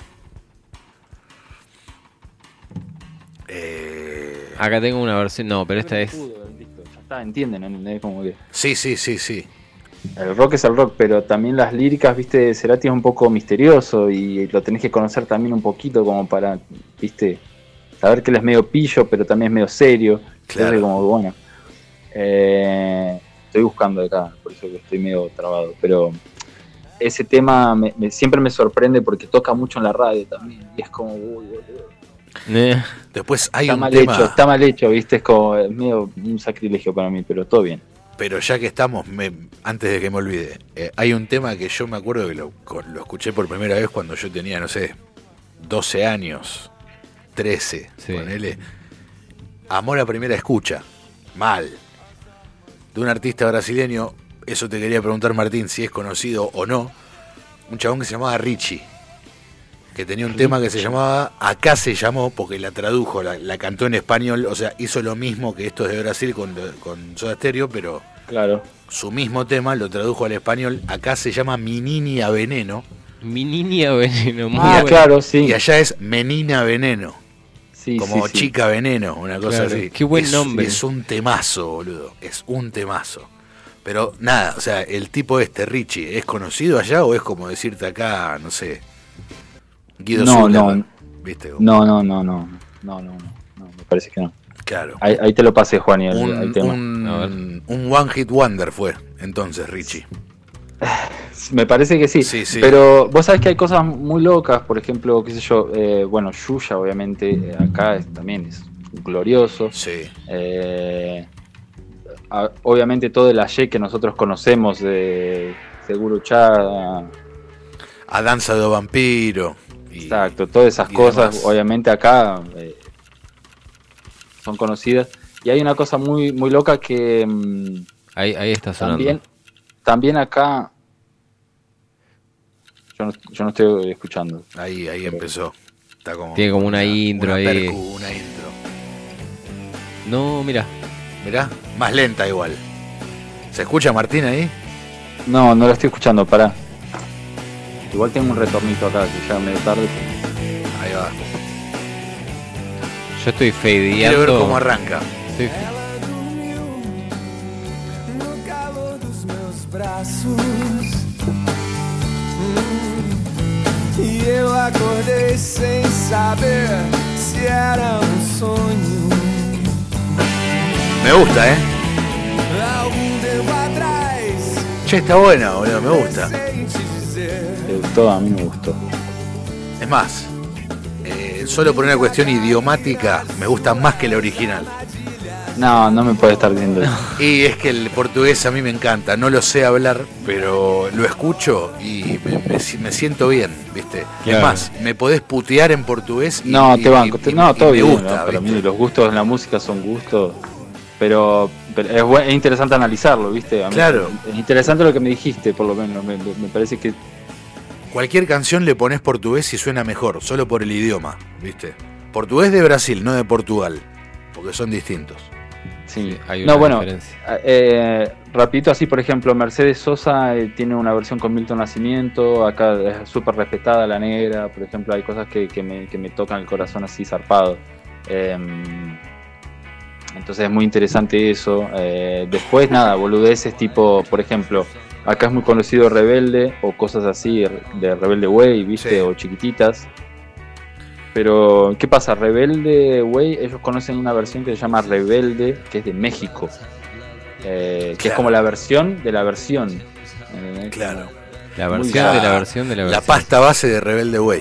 B: Eh,
C: Acá tengo una versión. No, pero esta es.
F: Ya está, entienden, ¿entendés? Como que
B: sí, sí, sí, sí.
F: El rock es el rock, pero también las líricas, viste, de Cerati es un poco misterioso y lo tenés que conocer también un poquito como para, viste, saber que él es medio pillo, pero también es medio serio.
B: Claro.
F: Entonces, como, bueno, eh, estoy buscando acá, por eso que estoy medio trabado, pero ese tema me- me- siempre me sorprende porque toca mucho en la radio también y es como, uy, boludo.
C: Eh,
B: Después hay
F: está
B: un
F: mal
B: tema,
F: hecho, está mal hecho, viste, es como es medio un sacrilegio para mí, pero todo bien.
B: Pero ya que estamos, me- antes de que me olvide, eh, hay un tema que yo me acuerdo que lo, escuché por primera vez cuando yo tenía, no sé, 12 años, 13, ponele. Amor a primera escucha, mal. De un artista brasileño, eso te quería preguntar Martín, si es conocido o no, un chabón que se llamaba Richie, que tenía un tema que se llamaba, acá se llamó, porque la tradujo, la, la cantó en español, o sea, hizo lo mismo que esto de Brasil con, con Soda Stereo, pero
F: Claro.
B: su mismo tema lo tradujo al español, acá se llama Mi Niña Veneno.
C: Mi niña veneno. muy
F: Ah,
C: bueno.
F: claro, sí.
B: Y allá es Menina Veneno.
F: Sí,
B: como
F: sí, sí.
B: chica veneno, una cosa
C: Claro,
B: así.
C: qué buen
B: Es-
C: nombre.
B: Es un temazo, boludo. Es un temazo. Pero nada, o sea, el tipo este, Richie, ¿es conocido allá o es como decirte acá, no sé, Guido
F: No, no.
B: ¿Viste?
F: No, no, no, no, no, no, me parece que no.
B: Claro.
F: Ahí, ahí te lo pasé, Juan, y el,
B: Un,
F: el tema.
B: un- un One Hit Wonder fue entonces Richie.
F: Me parece que sí.
B: Sí, sí.
F: Pero vos sabés que hay cosas muy locas, por ejemplo, qué sé yo, eh, bueno, Yuya obviamente eh, acá es- también es glorioso.
B: Sí.
F: Eh, a- obviamente todo el ayer que nosotros conocemos de Seguro Chá,
B: A Danza do Vampiro. Y-
F: exacto, todas esas cosas,
B: demás.
F: obviamente acá eh, son conocidas. Y hay una cosa muy, muy loca que mm,
C: Ahí, ahí está sonando.
F: también, también acá... Yo no, yo no estoy escuchando.
B: Ahí, ahí empezó. Está como,
C: Tiene como una intro
B: una
C: ahí.
B: percu, una intro.
C: No, mira.
B: Mirá, más lenta igual. ¿Se escucha Martín ahí?
F: No, no lo estoy escuchando, pará. Igual tengo un retornito acá, que ya medio tarde.
B: Ahí va.
C: Yo estoy fadeando.
B: Quiero ver cómo arranca.
C: Estoy-
K: E eu acordei sem saber se era um sonho.
B: Me gusta, ¿eh? Che, está buena, boludo, me gusta.
F: Gustó? A mí me gustó.
B: Es más, eh, solo por una cuestión idiomática, me gusta más que la original.
F: No, no me puede estar viendo eso.
B: Y es que el portugués a mí me encanta, no lo sé hablar, pero lo escucho y me, me si- me siento bien, ¿viste?
F: Claro.
B: Es más, me podés putear en portugués y,
F: No, te banco.
B: y-
F: te-
B: y-
F: no, todo
B: me
F: bien.
B: gusta,
F: ¿no?
B: ¿viste?
F: mí los gustos en la música son gustos. Pero, pero es, buen- es interesante analizarlo, ¿viste? A mí-
B: Claro.
F: Es interesante lo que me dijiste, por lo menos. Me, me parece que
B: Cualquier canción le pones portugués y suena mejor, solo por el idioma, ¿viste? Portugués de Brasil, no de Portugal, porque son distintos.
F: Sí,
C: hay una
F: no, bueno,
C: diferencia.
F: eh, rapidito así, por ejemplo, Mercedes Sosa eh, tiene una versión con Milton Nacimiento, acá es súper respetada la negra, por ejemplo, hay cosas que, que me, que me tocan el corazón así zarpado. Em, entonces es muy interesante eso. Eh, después, nada, boludeces tipo, por ejemplo, acá es muy conocido Rebelde o cosas así de Rebelde Way, ¿viste? O chiquititas. Pero, ¿qué pasa? Rebelde Way, ellos conocen una versión que se llama Rebelde, que es de México. Eh, que es como la versión de la versión. ¿entendés?
B: Claro.
C: La versión de la versión de la
B: La
C: versión.
B: pasta base de Rebelde Way.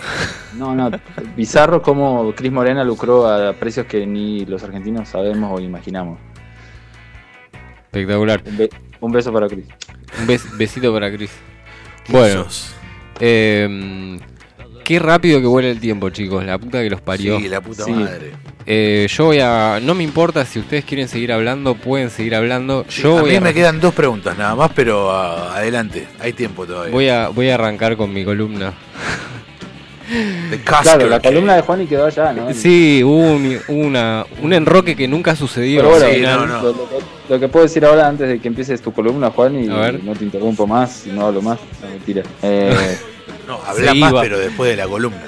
F: No, no, bizarro como Cris Morena lucró a precios que ni los argentinos sabemos o imaginamos.
C: Espectacular.
F: Un, be- un beso para Cris.
C: Un bes- besito para Chris. Bueno. eh, qué rápido que vuela el tiempo, chicos. La puta que los parió.
B: Sí, la puta
F: Sí.
B: madre.
C: Eh, yo voy a. No me importa si ustedes quieren seguir hablando, pueden seguir hablando. Yo
B: a
C: voy
B: mí
C: a,
B: me quedan dos preguntas nada más, pero ah, adelante, hay tiempo todavía.
C: voy a voy a arrancar con mi columna.
B: The
F: Claro, la columna de Juan y quedó allá, ¿no?
C: Sí, hubo un, una, un enroque que nunca sucedió.
F: Pero bueno. Lo, lo que- lo que puedo decir ahora antes de que empieces tu columna, Juan, y no te interrumpo más, y no hablo más, no mentira. Eh,
B: No, habla más,
C: iba.
B: pero después de la columna.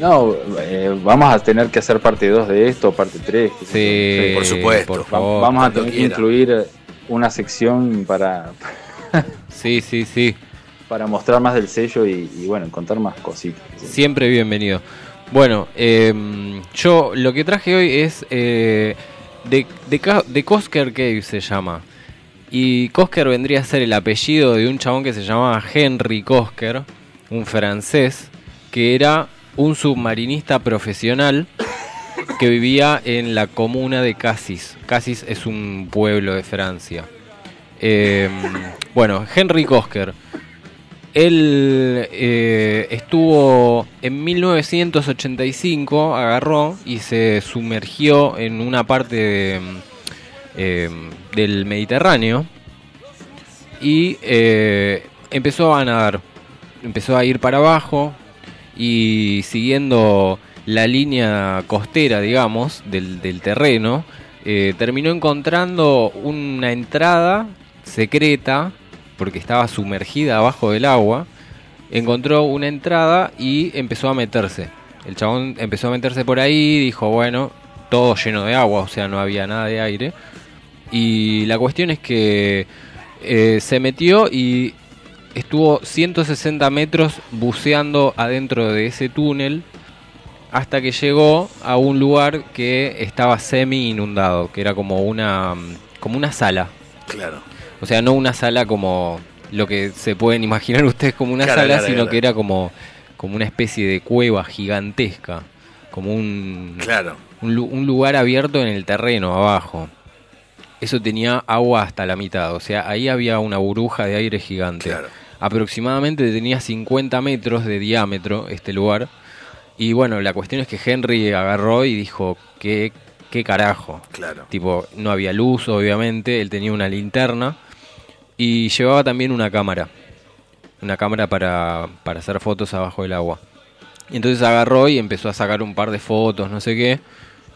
F: no, eh, vamos a tener que hacer parte 2 de esto, parte 3.
C: Sí,
B: por supuesto.
C: Por
F: Va-
C: favor.
F: vamos a tener que incluir una sección para,
C: Sí, sí, sí.
F: para mostrar más del sello y, y, bueno, contar más cositas.
C: Siempre bienvenido. Bueno, eh, yo lo que traje hoy es eh, de, de, de Kosker Cave se llama. Y Kosker vendría a ser el apellido de un chabón que se llamaba Henry Kosker, un francés, que era un submarinista profesional que vivía en la comuna de Cassis. Cassis es un pueblo de Francia. Eh, bueno, Henry Kosker. Él eh, estuvo en 1985, agarró y se sumergió en una parte de, eh, del Mediterráneo y eh, empezó a nadar. Empezó a ir para abajo y siguiendo la línea costera, digamos, del, del terreno, eh, terminó encontrando una entrada secreta, porque estaba sumergida abajo del agua, encontró una entrada y empezó a meterse. El chabón empezó a meterse por ahí, dijo, bueno, todo lleno de agua, o sea, no había nada de aire. Y la cuestión es que eh, se metió y estuvo 160 metros buceando adentro de ese túnel hasta que llegó a un lugar que estaba semi inundado, que era como una como una sala.
B: Claro.
C: O sea, no una sala como lo que se pueden imaginar ustedes como una sala, sino que era como, como una especie de cueva gigantesca, como un,
B: Claro.
C: un, lu- un lugar abierto en el terreno abajo. Eso tenía agua hasta la mitad, o sea, ahí había una burbuja de aire gigante.
B: Claro.
C: Aproximadamente tenía 50 metros de diámetro este lugar. Y bueno, la cuestión es que Henry agarró y dijo, ¿qué, qué carajo?
B: Claro.
C: Tipo, no había luz, obviamente, él tenía una linterna y llevaba también una cámara. Una cámara para, para hacer fotos abajo del agua. Y entonces agarró y empezó a sacar un par de fotos, no sé qué.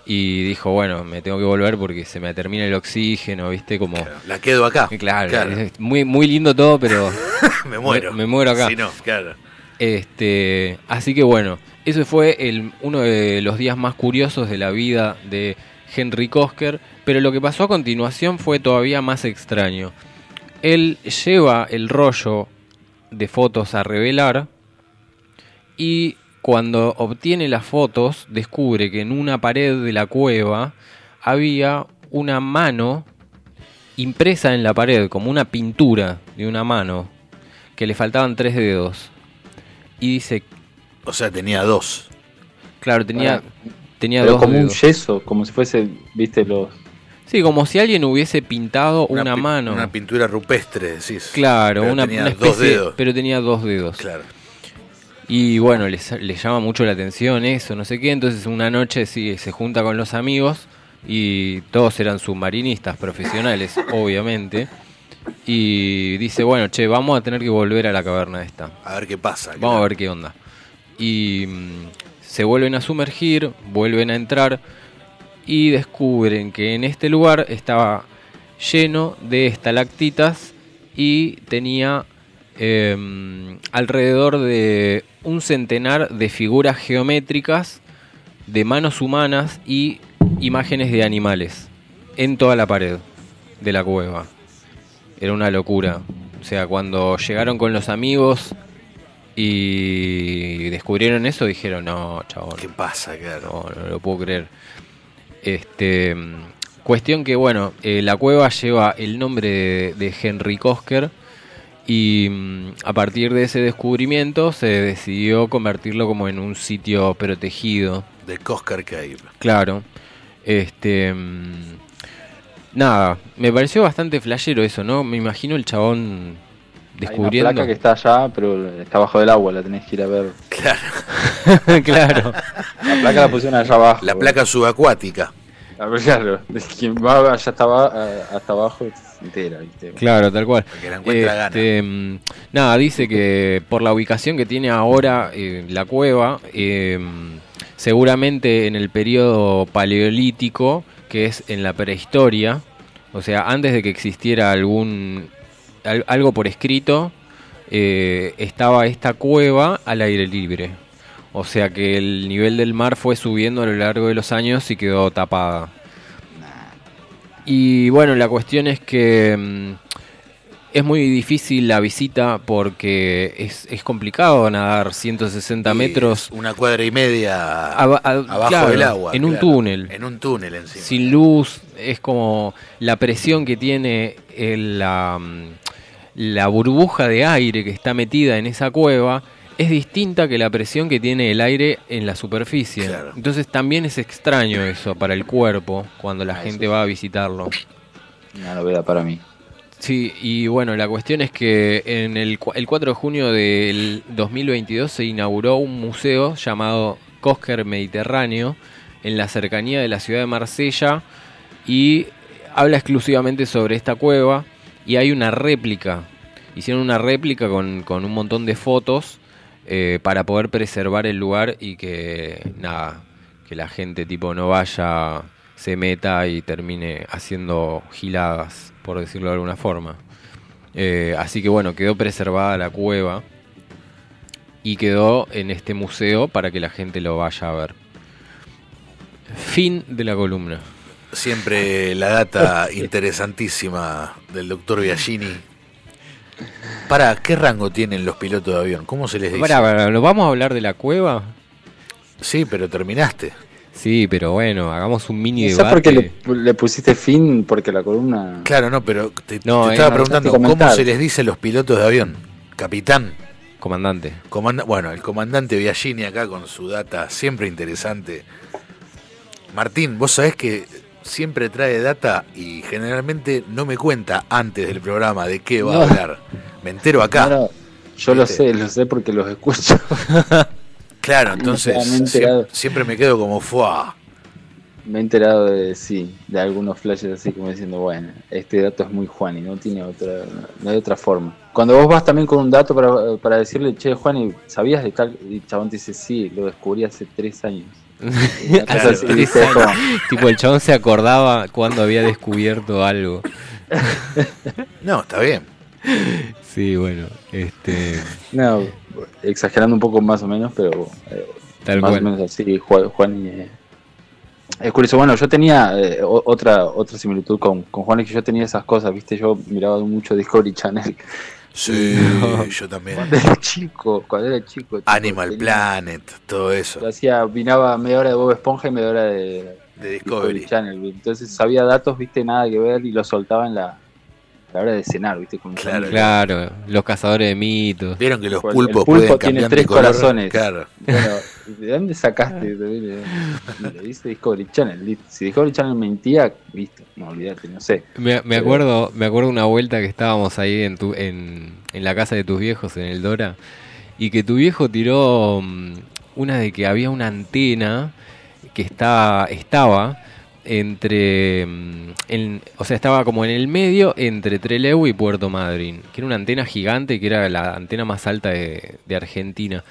C: Y dijo, bueno, me tengo que volver porque se me termina el oxígeno, ¿viste? Como...
B: La quedo acá.
C: Claro,
B: Claro.
C: es muy, muy lindo todo, pero...
B: Me muero.
C: Me, me muero acá.
B: Si no, claro.
C: Este, así que bueno, ese fue el, uno de los días más curiosos de la vida de Henry Kosker, pero lo que pasó a continuación fue todavía más extraño. Él lleva el rollo de fotos a revelar y cuando obtiene las fotos descubre que en una pared de la cueva había una mano impresa en la pared, como una pintura de una mano, que le faltaban tres dedos. Y dice,
B: O sea, tenía dos.
C: claro, tenía,
F: Bueno,
C: tenía
F: Pero
C: dos
F: como un yeso, como si fuese, viste, los...
C: Sí, como si alguien hubiese pintado una, mano.
B: Una pintura rupestre, decís.
C: Claro,
B: Pero
C: una,
B: tenía
C: una
B: dos
C: especie,
B: dedos.
C: pero tenía dos dedos.
B: Claro.
C: Y bueno, les, les llama mucho la atención eso, no sé qué. Entonces una noche sí, se junta con los amigos y todos eran submarinistas profesionales, obviamente. Y dice, bueno, che, vamos a tener que volver a la caverna esta.
B: A ver qué pasa.
C: Vamos a ver qué onda. Y mm, se vuelven a sumergir, vuelven a entrar y descubren que en este lugar estaba lleno de estalactitas y tenía em, alrededor de un centenar de figuras geométricas de manos humanas y imágenes de animales en toda la pared de la cueva. Era una locura. O sea, cuando llegaron con los amigos y descubrieron eso, dijeron, no, chabón.
B: ¿Qué pasa, claro?
C: No, no lo puedo creer. Este, cuestión que, bueno, eh, la cueva lleva el nombre de, de Henry Kosker y mm, a partir de ese descubrimiento se decidió convertirlo como en un sitio protegido.
B: De Coscar Cave.
C: Claro. Este. mm, Nada, me pareció bastante flashero eso, ¿no? Me imagino el chabón
F: Hay
C: descubriendo.
F: una placa que está allá, pero está bajo del agua, la tenés que ir a ver.
C: claro.
F: La placa la pusieron allá abajo.
B: La placa subacuática.
F: A ver, claro, quien va allá hasta, aba- hasta abajo entera, ¿viste?
C: Claro, tal cual.
B: que la encuentra
C: Este, mm, Nada, dice que por la ubicación que tiene ahora eh, la cueva, eh, seguramente en el periodo paleolítico, que es en la prehistoria, o sea, antes de que existiera algún al- algo por escrito, eh, estaba esta cueva al aire libre. O sea que el nivel del mar fue subiendo a lo largo de los años y quedó tapada. Y bueno, la cuestión es que mm, es muy difícil la visita porque es, es complicado nadar 160 metros
B: Una cuadra y media
C: a-
B: abajo
C: claro,
B: del agua.
C: en un túnel.
B: En un túnel encima.
C: sin luz, es como la presión que tiene el- la, mm, la burbuja de aire que está metida en esa cueva es distinta que la presión que tiene el aire en la superficie. Entonces también es extraño eso para el cuerpo cuando la gente va a visitarlo.
F: Una novedad para mí.
C: Sí, y bueno, la cuestión es que en el 4 de junio del 2022 se inauguró un museo llamado Cosquer Mediterráneo en la cercanía de la ciudad de Marsella y habla exclusivamente sobre esta cueva y hay una réplica. Hicieron una réplica con, con un montón de fotos eh, para poder preservar el lugar y que nada, que la gente tipo no vaya, se meta y termine haciendo giladas, por decirlo de alguna forma. Eh, así que bueno, quedó preservada la cueva y quedó en este museo para que la gente lo vaya a ver. Fin de la columna.
B: Siempre la data interesantísima del doctor Biagini. Para, ¿qué rango tienen los pilotos de avión? ¿Cómo se les dice?
C: Pará, ¿lo vamos a hablar de la cueva?
B: Sí, pero terminaste.
C: Sí, pero bueno, hagamos un mini debate.
F: qué le, le pusiste fin, porque la columna.
B: Claro, no, pero te,
C: No,
B: te estaba preguntando cómo se les dice a los pilotos de avión. Capitán.
C: Comandante.
B: Comanda bueno, el comandante Biagini acá con su data siempre interesante. Martín, vos sabés que siempre trae data y generalmente no me cuenta antes del programa de qué va
F: No.
B: a hablar. Me entero acá.
F: No, no, yo lo sé, lo sé porque los escucho.
B: Claro, entonces siempre, me quedo como fuá.
F: Me he enterado de, sí, de algunos flashes así como diciendo, bueno, este dato es muy Juan y no tiene otra, no hay otra forma. Cuando vos vas también con un dato para, para decirle, che, Juan, ¿y ¿sabías de tal? Y chabón te dice, sí, lo descubrí hace tres años.
C: Hace
F: así,
C: tres años.
F: como-
C: tipo, el chabón se acordaba cuando había descubierto algo.
B: No, está bien.
C: Sí, bueno, este.
F: No, exagerando un poco más o menos, pero eh,
C: Tal
F: más
C: cual.
F: o menos así, Juan, Juan y, eh, es curioso. Bueno, yo tenía eh, otra otra similitud con, con Juan, es que yo tenía esas cosas, viste, yo miraba mucho Discovery Channel.
B: Sí,
F: Y-
B: yo también.
F: Cuando era chico, cuando era chico. chico,
B: Animal
F: tenía-
B: Planet, todo eso.
F: Yo hacía, vinaba media hora de Bob Esponja y media hora de,
B: De Discovery.
F: Channel. Entonces sabía datos, viste, nada que ver y los soltaba en la, la hora de cenar, viste. Con
B: Claro,
C: Claro, los cazadores de mitos.
B: Vieron que los
F: El
B: pulpos
F: pulpo
B: pueden
F: tiene
B: cambiar
F: tres
B: de color.
F: corazones.
B: Claro.
F: Bueno, ¿de dónde sacaste? Dice Discovery Channel. Si Discovery Channel mentía, listo, no olvídate, no sé.
C: Me, me
F: Pero-
C: acuerdo, me acuerdo una vuelta que estábamos ahí en, tu, en, en la casa de tus viejos, en el Dora, y que tu viejo tiró mm, una de que había una antena que estaba, estaba entre, mm, o sea, estaba como en el medio entre Trelew y Puerto Madryn, que era una antena gigante, que era la antena más alta de, Argentina.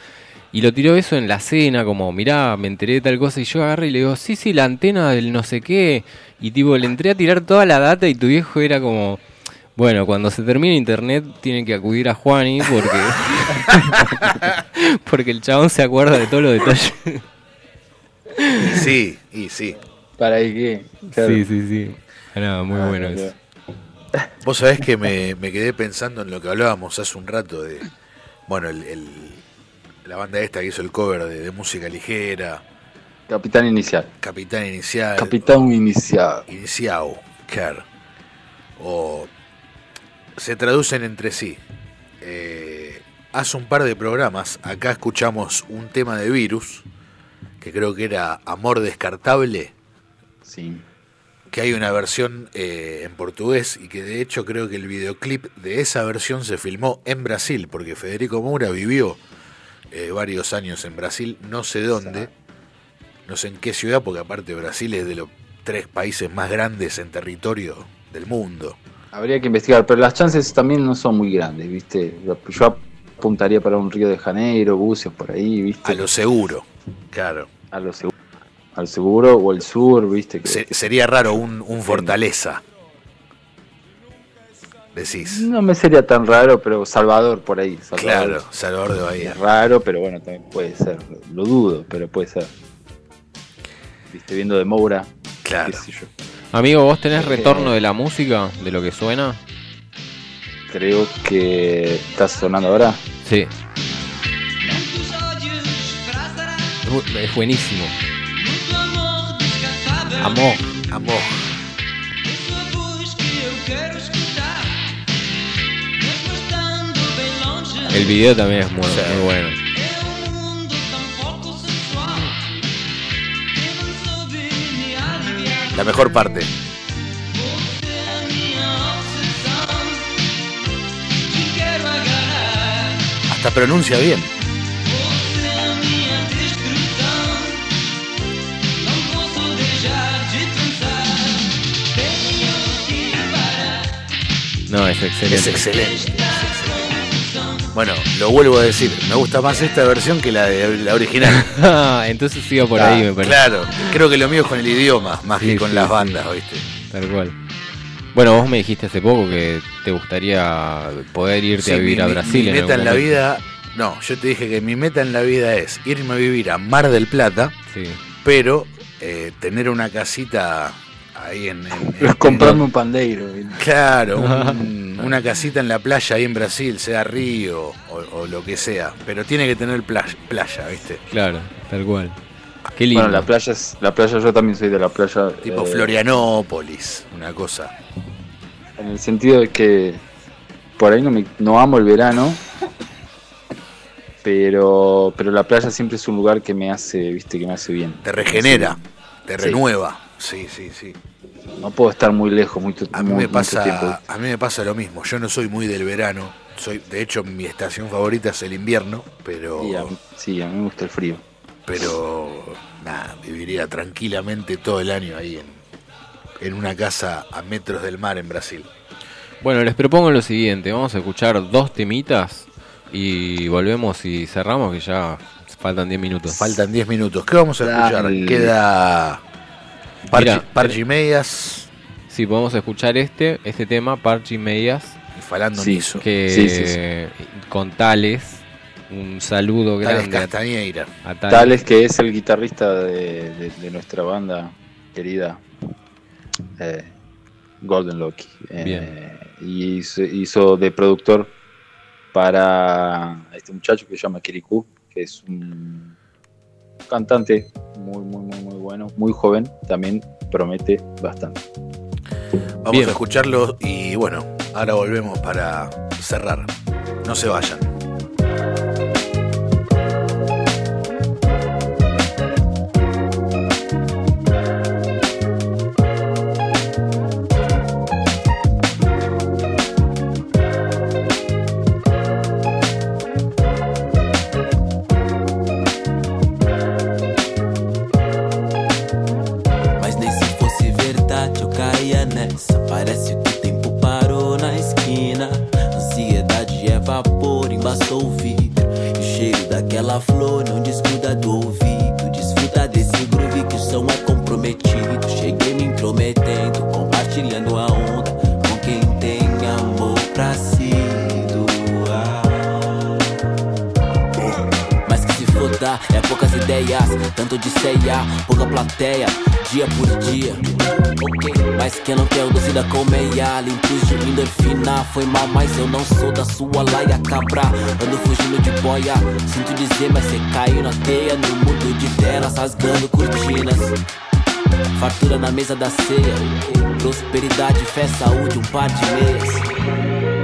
C: Y lo tiró eso en la cena, como, mirá, me enteré de tal cosa, y yo agarré y le digo, sí, sí, la antena del no sé qué. Y tipo, le entré a tirar toda la data y tu viejo era como, bueno, cuando se termine internet tienen que acudir a Juani porque, porque el chabón se acuerda de todos los detalles.
B: Sí, y sí.
F: ¿Para qué? Claro.
C: Sí, sí, sí. Era muy
F: Ah,
C: bueno eso.
B: Vos sabés que me, me quedé pensando en lo que hablábamos hace un rato de, bueno, el, el- la banda esta que hizo el cover de, de música ligera,
F: Capitán Inicial.
B: Capitán Inicial,
F: Capitán Inicial.
B: Iniciao, claro. O se traducen entre sí. Eh, hace un par de programas, acá escuchamos un tema de Virus, que creo que era Amor Descartable.
F: Sí.
B: Que hay una versión eh, en portugués y que de hecho creo que el videoclip de esa versión se filmó en Brasil, porque Federico Moura vivió eh, varios años en Brasil, no sé dónde, no sé en qué ciudad, porque aparte Brasil es de los tres países más grandes en territorio del mundo.
F: Habría que investigar, pero las chances también no son muy grandes, ¿viste? Yo apuntaría para un Río de Janeiro, buses por ahí, ¿viste?
B: A lo seguro, claro.
F: A lo seguro. Al seguro o el sur, ¿viste? Que-
B: Se- sería raro un, un Fortaleza. Decís.
F: No me sería tan raro, pero Salvador por ahí. Salvador.
B: Claro, Salvador de Bahía.
F: Es raro, pero bueno, también puede ser. Lo dudo, pero puede ser. Viste, viendo de Moura.
B: Claro.
F: qué sé yo.
C: Amigo, ¿vos tenés
F: Eh,
C: retorno de la música? ¿De lo que suena?
F: Creo que está sonando ahora.
C: Sí. Es buenísimo. Amor.
B: Amor.
C: El video también es muy, muy bueno.
B: La mejor parte. Hasta pronuncia bien.
C: No, es excelente.
B: Es excelente. Bueno, lo vuelvo a decir, me gusta más esta versión que la de la original.
C: Ah, Entonces sigo por ahí, me parece.
B: Claro, creo que lo mío es con el idioma, más
C: Sí,
B: que con
C: sí,
B: las bandas, ¿viste?
C: Tal cual. Bueno, vos me dijiste hace poco que te gustaría poder irte
B: Sí,
C: a vivir
B: mi-
C: a Brasil.
B: Mi, meta en la vida, no, yo te dije que mi meta en la vida es irme a vivir a Mar del Plata,
C: Sí.
B: pero eh, tener una casita ahí en... en- en-
F: Comprarme un pandeiro.
B: Claro, un- una casita en la playa ahí en Brasil, sea río o, o lo que sea, pero tiene que tener playa, playa ¿viste?
C: Claro, tal cual. Qué lindo.
F: Bueno, la playa es, la playa yo también soy de la playa.
B: Tipo
F: eh,
B: Florianópolis, una cosa.
F: En el sentido de que por ahí no, me, no amo el verano, pero pero la playa siempre es un lugar que me hace, viste, que me hace bien.
B: Te regenera, te
F: Sí.
B: renueva. Sí, sí, sí.
F: No puedo estar muy lejos, muy,
B: A mí, me
F: mucho tiempo.
B: pasa, a mí me pasa lo mismo. Yo no soy muy del verano. Soy, de hecho, mi estación favorita es el invierno, pero,
F: Sí, a, mí- sí, a mí me gusta el frío.
B: pero nada, viviría tranquilamente todo el año ahí en, en una casa a metros del mar en Brasil.
C: Bueno, les propongo lo siguiente, vamos a escuchar dos temitas y volvemos y cerramos que ya faltan 10 minutos.
B: Faltan 10 minutos. ¿Qué vamos a escuchar?
C: Dale.
B: Queda Parchi, Parchi Medias
C: Sí, podemos escuchar este, este tema, Parchi Medias.
B: y Falando
F: Sí,
B: Niso.
C: Que
F: Sí, sí,
C: con Tales, un saludo
B: Tales
C: grande. a-
B: Castañeira.
C: a
F: Tales que es el guitarrista de, de- de nuestra banda querida eh, Golden Loki. Eh,
C: Bien.
F: Y hizo, hizo de productor para este muchacho que se llama Kirikou, que es un cantante muy, muy, muy, muy bueno, muy joven, también promete bastante.
B: Vamos
C: Bien.
B: a escucharlo y bueno, ahora volvemos para cerrar. No se vayan.
L: Tanto de ceia, pouca plateia, dia por dia. Mas quem não quer o doce da colmeia, limpos de endorfina, foi mal, mas eu não sou da sua laia cabra. Ando fugindo de boia, sinto dizer, mas cê caiu na teia, no mundo de telas, rasgando cortinas. Fartura na mesa da ceia, prosperidade, fé, saúde, um par de meias.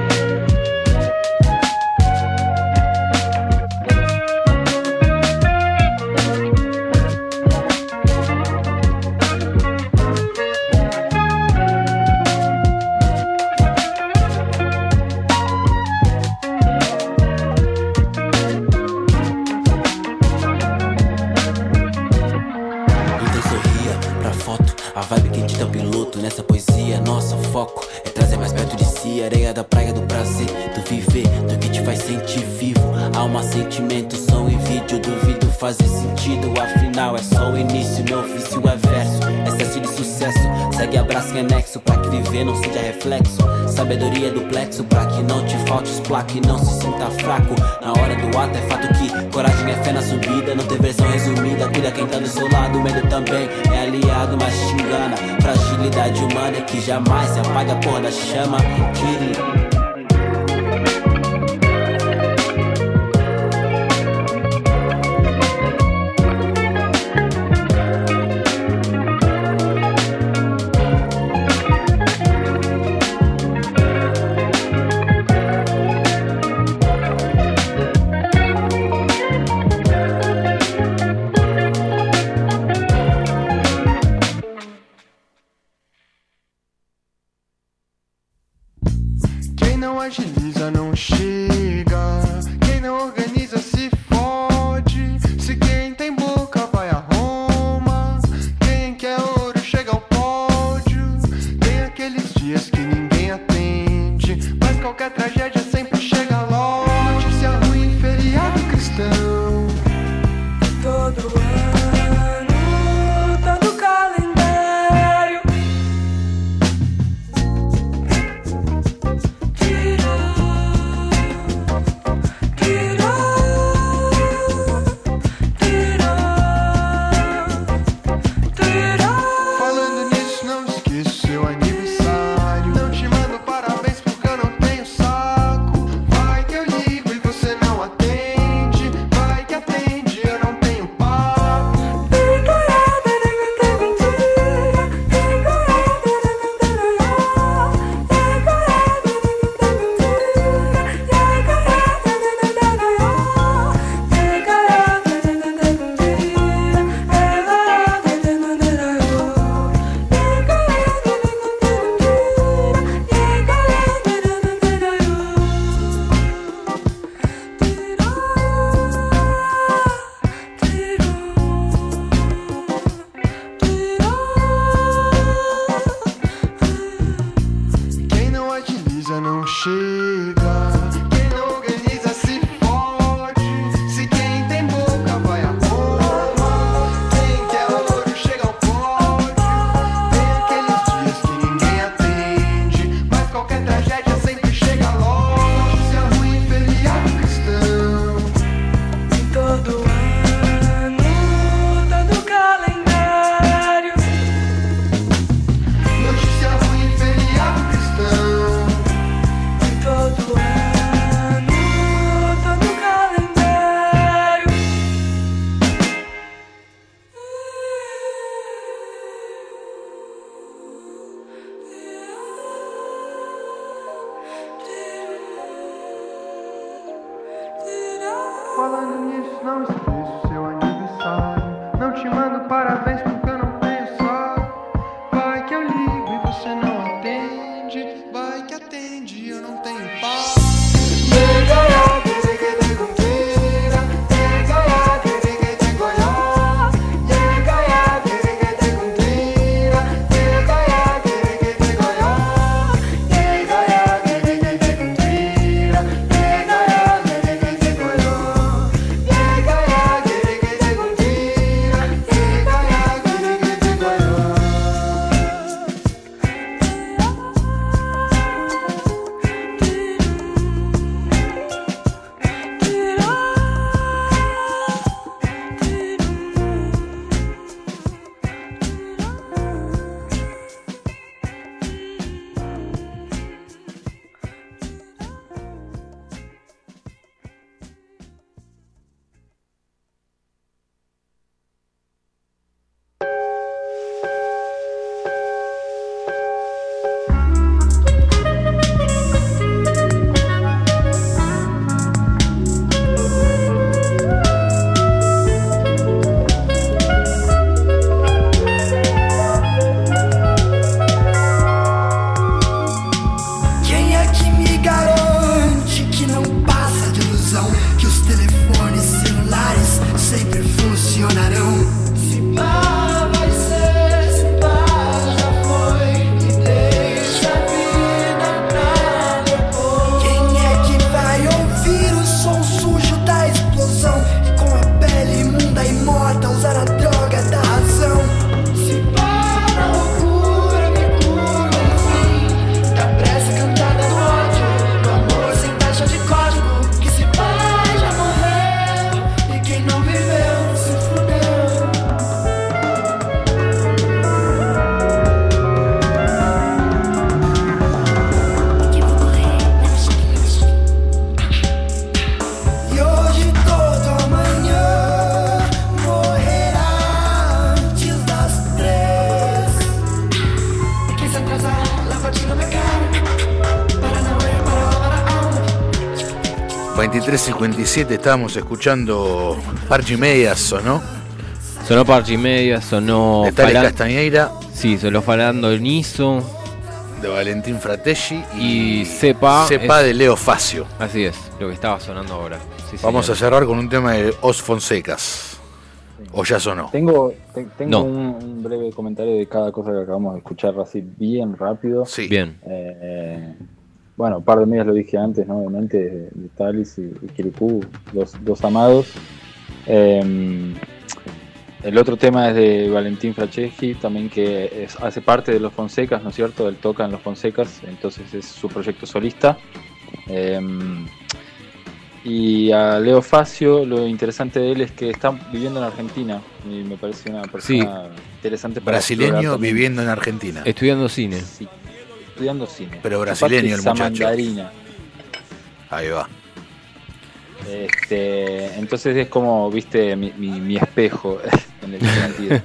L: Não seja reflexo. Sabedoria do plexo pra que não te falte os plaques e não se sinta fraco. Na hora do ato é fato que coragem é fé na subida, não tem versão resumida. Cuida quem tá do seu lado, medo também é aliado, mas te engana. Fragilidade humana é que jamais se apaga porra da chama.
K: Agiliza não chega.
B: 23.57 estábamos escuchando Parchi Media, sonó.
C: Sonó Parchi Media, sonó.
B: De Tales
C: Falan-
B: Castañeira.
C: Sí, sonó Falando Niso.
B: De Valentín Frateschi.
C: Y Cepa.
B: Cepa
C: es-
B: de Leo Facio.
C: Así es, lo que estaba sonando ahora. Sí,
B: Vamos
C: señor.
B: a cerrar con un tema de Os Fonsecas. O ya sonó.
F: Tengo, te- tengo
B: No.
F: un, un breve comentario de cada cosa que acabamos de escuchar así bien rápido.
B: Sí.
C: Bien.
F: Eh, bueno, un par de medias lo dije antes, ¿no? obviamente, Talis y, y Kirikú, dos, dos amados. Eh, el otro tema es de Valentín Franceschi, también que es- hace parte de Los Fonsecas, ¿no es cierto? Él toca en Los Fonsecas, entonces es su proyecto solista. Eh, y a Leo Facio, lo interesante de él es que está viviendo en Argentina y me parece una persona interesante para
B: Brasileño viviendo en Argentina.
C: Estudiando cine.
F: Sí, estudiando cine.
B: Pero brasileño el
F: esa
B: muchacho.
F: mandarina.
B: Ahí va.
F: Este, entonces es como, viste, mi, mi- mi espejo en el sentido.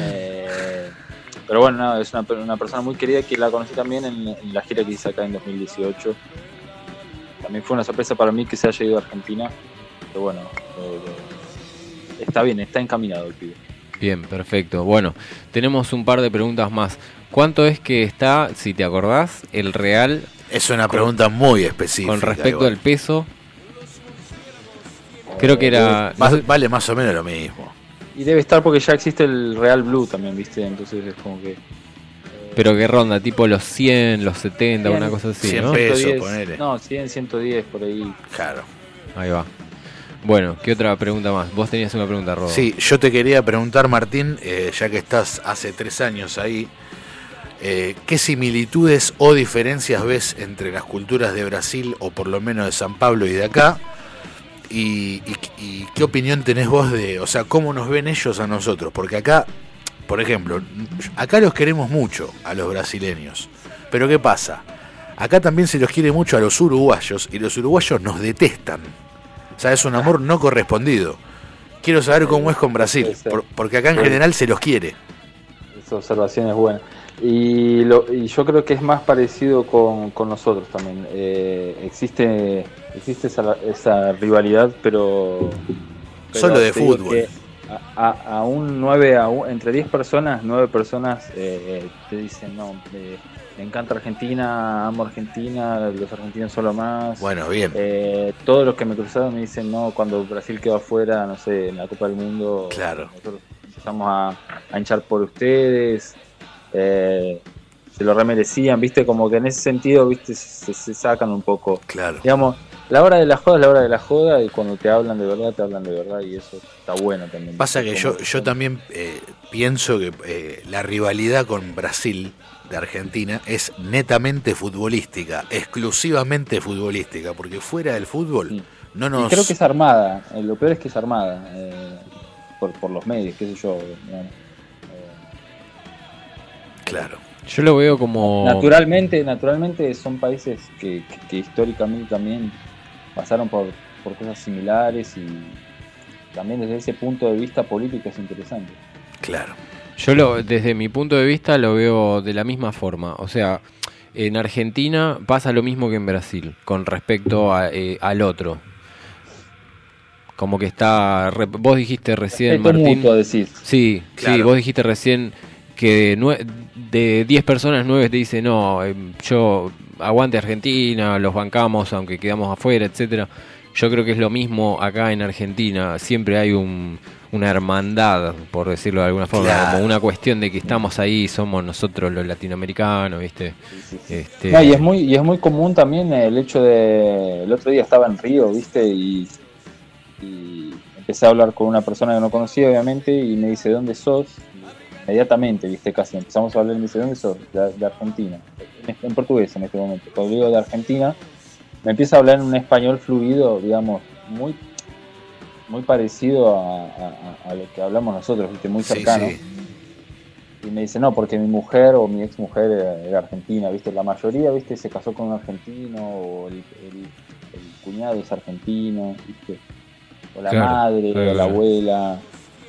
F: Eh, pero bueno, no, es una, una persona muy querida que la conocí también en, en la gira que hice acá en 2018. También fue una sorpresa para mí que se haya ido a Argentina. Pero bueno, eh, está bien, está encaminado el pibe.
C: Bien, perfecto. Bueno, tenemos un par de preguntas más. ¿Cuánto es que está, si te acordás, el real?
B: Es una pregunta muy específica.
C: Con respecto
B: igual.
C: al peso. Creo que era.
B: Va- vale más o menos lo mismo.
F: Y debe estar porque ya existe el Real Blue también, ¿viste? Entonces es como que. eh,
C: Pero que ronda, tipo los 100, los 70, una
F: 100,
C: cosa así,
B: 100
C: ¿no?
B: pesos.
F: 110,
B: ponele.
F: No, 100, 110 por ahí.
B: Claro.
C: Ahí va. Bueno, ¿qué otra pregunta más? Vos tenías una pregunta, Rodo.
B: Sí, yo te quería preguntar, Martín, eh, ya que estás hace tres años ahí, eh, ¿qué similitudes o diferencias ves entre las culturas de Brasil, o por lo menos de San Pablo y de acá? Y, y- y qué opinión tenés vos de, o sea, cómo nos ven ellos a nosotros? Porque acá, por ejemplo, acá los queremos mucho a los brasileños. Pero ¿qué pasa? Acá también se los quiere mucho a los uruguayos y los uruguayos nos detestan. O sea, es un amor no correspondido. Quiero saber cómo es con Brasil, por- porque acá en general se los quiere.
F: Esa observación es buena. Y, lo, y yo creo que es más parecido con, con nosotros también. Eh, existe existe esa, esa rivalidad, pero, pero
B: Solo de fútbol.
F: A, a- un 9, a un- entre 10 personas, 9 personas eh, te dicen, no, eh, me encanta Argentina, amo Argentina, los argentinos son lo más.
B: Bueno, bien.
F: Eh, todos los que me cruzaron me dicen, no, cuando Brasil quedó afuera, no sé, en la Copa del Mundo,
B: Claro.
F: nosotros empezamos a, a hinchar por ustedes, eh, se lo remerecían, viste, como que en ese sentido, viste, se, se sacan un poco.
B: Claro.
F: Digamos, la hora de la joda es la hora de la joda y cuando te hablan de verdad, te hablan de verdad y eso está bueno también.
B: Pasa que yo, yo también eh, pienso que eh, la rivalidad con Brasil de Argentina es netamente futbolística, exclusivamente futbolística, porque fuera del fútbol no
F: Y
B: nos...
F: creo que es armada, eh, lo peor es que es armada, eh, por, por los medios, qué sé yo. digamos.
B: Claro.
C: Yo lo veo como...
F: Naturalmente, naturalmente son países que, que- que históricamente también pasaron por, por cosas similares y también desde ese punto de vista político es interesante.
B: Claro.
C: Yo lo, desde mi punto de vista lo veo de la misma forma. O sea, en Argentina pasa lo mismo que en Brasil con respecto a, eh, al otro. Como que está... re- vos dijiste recién, Martín...
F: mutuo, decís.
C: Sí, sí, vos dijiste recién que de 10 personas, 9 te dicen, no, eh, yo aguante Argentina, los bancamos aunque quedamos afuera, etcétera. Yo creo que es lo mismo acá en Argentina. Siempre hay un, una hermandad, por decirlo de alguna forma,
F: Claro.
C: como una cuestión de que estamos ahí, somos nosotros los latinoamericanos, ¿viste? Este,
F: No, y es muy y es muy común también el hecho de el otro día estaba en Río, ¿viste? Y, y empecé a hablar con una persona que no conocía obviamente y me dice, "¿Dónde sos?" Inmediatamente, ¿viste? Casi empezamos a hablar me dice, "¿Dónde sos?" De, de Argentina. En, en portugués en este momento. Cuando digo de Argentina, me empieza a hablar en un español fluido, digamos, muy muy parecido a, a- a lo que hablamos nosotros, ¿viste? Muy cercano.
B: sí.
F: Y me dice, no, porque mi mujer o mi ex mujer era, era argentina, ¿viste? La mayoría, ¿viste? Se casó con un argentino o el, el- el cuñado es argentino, ¿viste? O la
C: Claro,
F: madre,
C: claro,
F: o la abuela.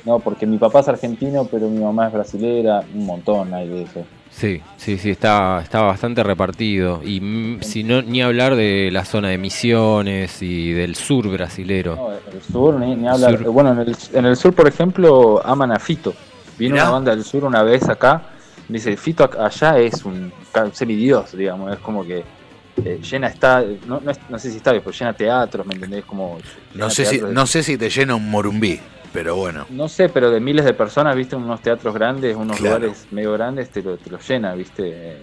F: No, porque mi papá es argentino, pero mi mamá es brasilera. Un montón hay de eso.
C: Sí, sí, sí, está, está bastante repartido. Y mm, si no, ni hablar de la zona de Misiones y del sur brasilero.
F: No, el sur, ni, ni hablar.
C: Sur.
F: Bueno, en el, en el sur, por ejemplo, aman a Fito. Vino
B: Mirá.
F: una banda del sur una vez acá. me Dice, Fito allá es un semidios, digamos. Es como que eh, llena está, no, no, es- no sé si está, pero llena teatros, ¿me entendés? Como
B: No sé, si, no sé si te llena un morumbí, pero bueno.
F: no sé, pero de miles de personas, viste, unos teatros grandes, unos
B: Claro.
F: lugares medio grandes, te lo, te lo llena, viste.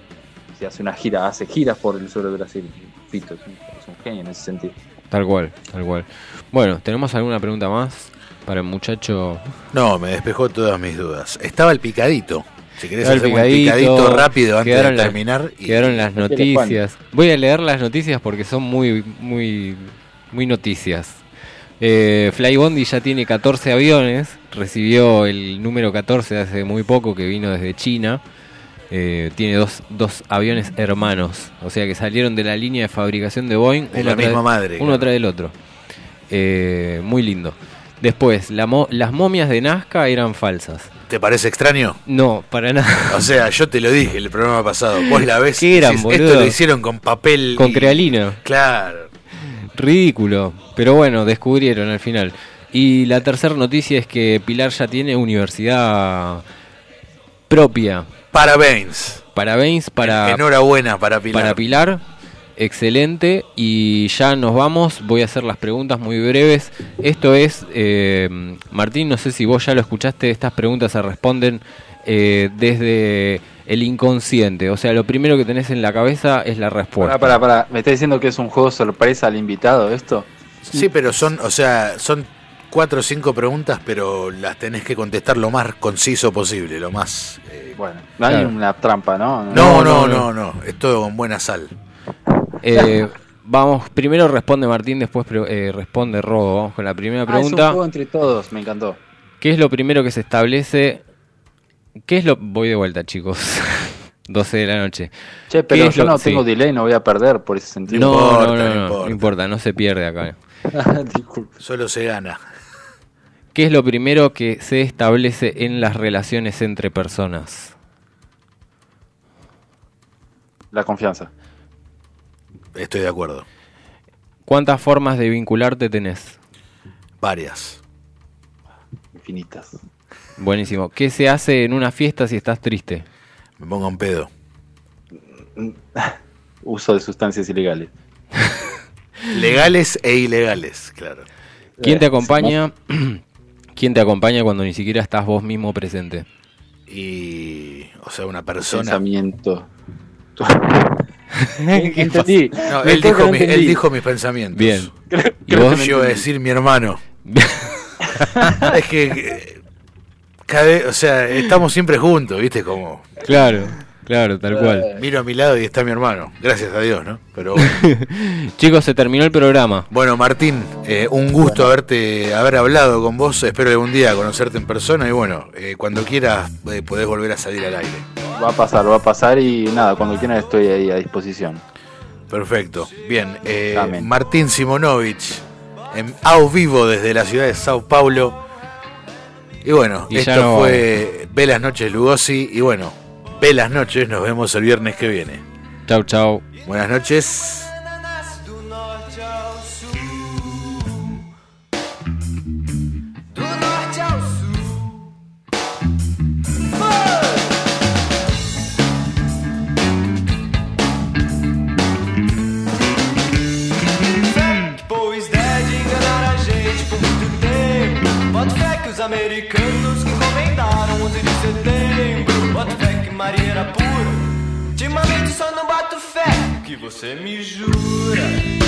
F: Si hace una gira, hace giras por el sur de Brasil. Fito es un, es un genio en ese sentido.
C: Tal cual, tal cual. Bueno, ¿tenemos alguna pregunta más para el muchacho?
B: No, me despejó todas mis dudas. Estaba el picadito. Si querés
C: El
B: hacer un picadito rápido antes de
C: las-
B: terminar. y-
C: quedaron las noticias. Voy a leer las noticias porque son muy, muy, muy noticias. Eh, Flybondi ya tiene 14 aviones. Recibió el número 14 hace muy poco que vino desde China. Eh, tiene dos, dos aviones hermanos. O sea que salieron de la línea de fabricación de Boeing.
B: De la misma madre,
C: Uno
B: claro.
C: atrás del otro. Eh, muy lindo. Después, la mo- las momias de Nazca eran falsas.
B: ¿Te parece extraño?
C: No, para nada.
B: O sea, yo te lo dije el programa pasado. Vos la ves.
C: ¿Qué eran,
B: decís? Esto lo hicieron con papel.
C: Con
B: y-
C: crealina.
B: Claro.
C: Ridículo. Pero bueno, descubrieron al final. Y la tercera noticia es que Pilar ya tiene universidad propia.
B: Parabéns.
C: Parabéns para,
B: Enhorabuena para Pilar.
C: para Pilar. Excelente. Y ya nos vamos. Voy a hacer las preguntas muy breves. Esto es, eh, Martín, no sé si vos ya lo escuchaste. Estas preguntas se responden eh, desde el inconsciente. O sea, lo primero que tenés en la cabeza es la respuesta.
F: Pará, pará, pará. ¿Me estás diciendo que es un juego sorpresa al invitado esto?
B: Sí, pero son, o sea, son cuatro o cinco preguntas, pero las tenés que contestar lo más conciso posible, lo más... eh,
F: Bueno, no hay
C: Claro.
F: una trampa, ¿no?
B: No, no, no, no, es todo con buena sal.
C: Eh, vamos, primero responde Martín, después eh, responde Robo. Vamos con la primera
F: Ah, es un
C: pregunta.
F: juego entre todos, me encantó.
C: ¿Qué es lo primero que se establece? ¿Qué es lo.? Voy de vuelta, chicos. 12 de la noche.
F: Che,
C: ¿Qué
F: pero yo
C: lo-
F: no
C: sí.
F: tengo delay, no voy a perder por ese sentido.
C: No, no, no, no, no importa, no se pierde acá.
B: Solo se gana.
C: ¿Qué es lo primero que se establece en las relaciones entre personas?
F: La confianza.
B: Estoy de acuerdo.
C: ¿Cuántas formas de vincularte tenés?
B: Varias.
F: Infinitas.
C: Buenísimo. ¿Qué se hace en una fiesta si estás triste?
B: Me pongo un pedo.
F: Uso de sustancias ilegales.
B: Legales e ilegales, claro.
C: ¿Quién te
F: Eh,
C: acompaña? ¿Quién te acompaña cuando ni siquiera estás vos mismo presente?
B: Y, o sea, una persona...
F: Pensamiento.
C: ¿Qué
F: Entendí.
B: No, él dijo, él mis pensamientos.
C: Bien.
B: ¿Y
F: creo
B: vos?
F: que
B: Yo iba a decir mi hermano. es que... eh, Cada vez, o sea, estamos siempre juntos, ¿viste? Como...
C: Claro, claro, tal cual.
B: Miro a mi lado y está mi hermano. Gracias a Dios, ¿no? Pero bueno.
C: Chicos, se terminó el programa.
B: Bueno, Martín, eh, un gusto haberte haber hablado con vos. Espero algún día conocerte en persona y bueno, eh, cuando quieras eh, podés volver a salir al aire.
F: Va a pasar, va a pasar y nada, cuando quieran estoy ahí a disposición.
B: Perfecto. Bien, eh. Martín Simonovich, en au vivo desde la ciudad de Sao Paulo. Y bueno,
C: Y
B: esto
C: no-
B: fue Velas Noches Lugosi. Y bueno, Velas Noches, nos vemos el viernes que viene.
C: Chau, chau.
B: Buenas noches.
M: Ultimamente só não boto fé que você me jura.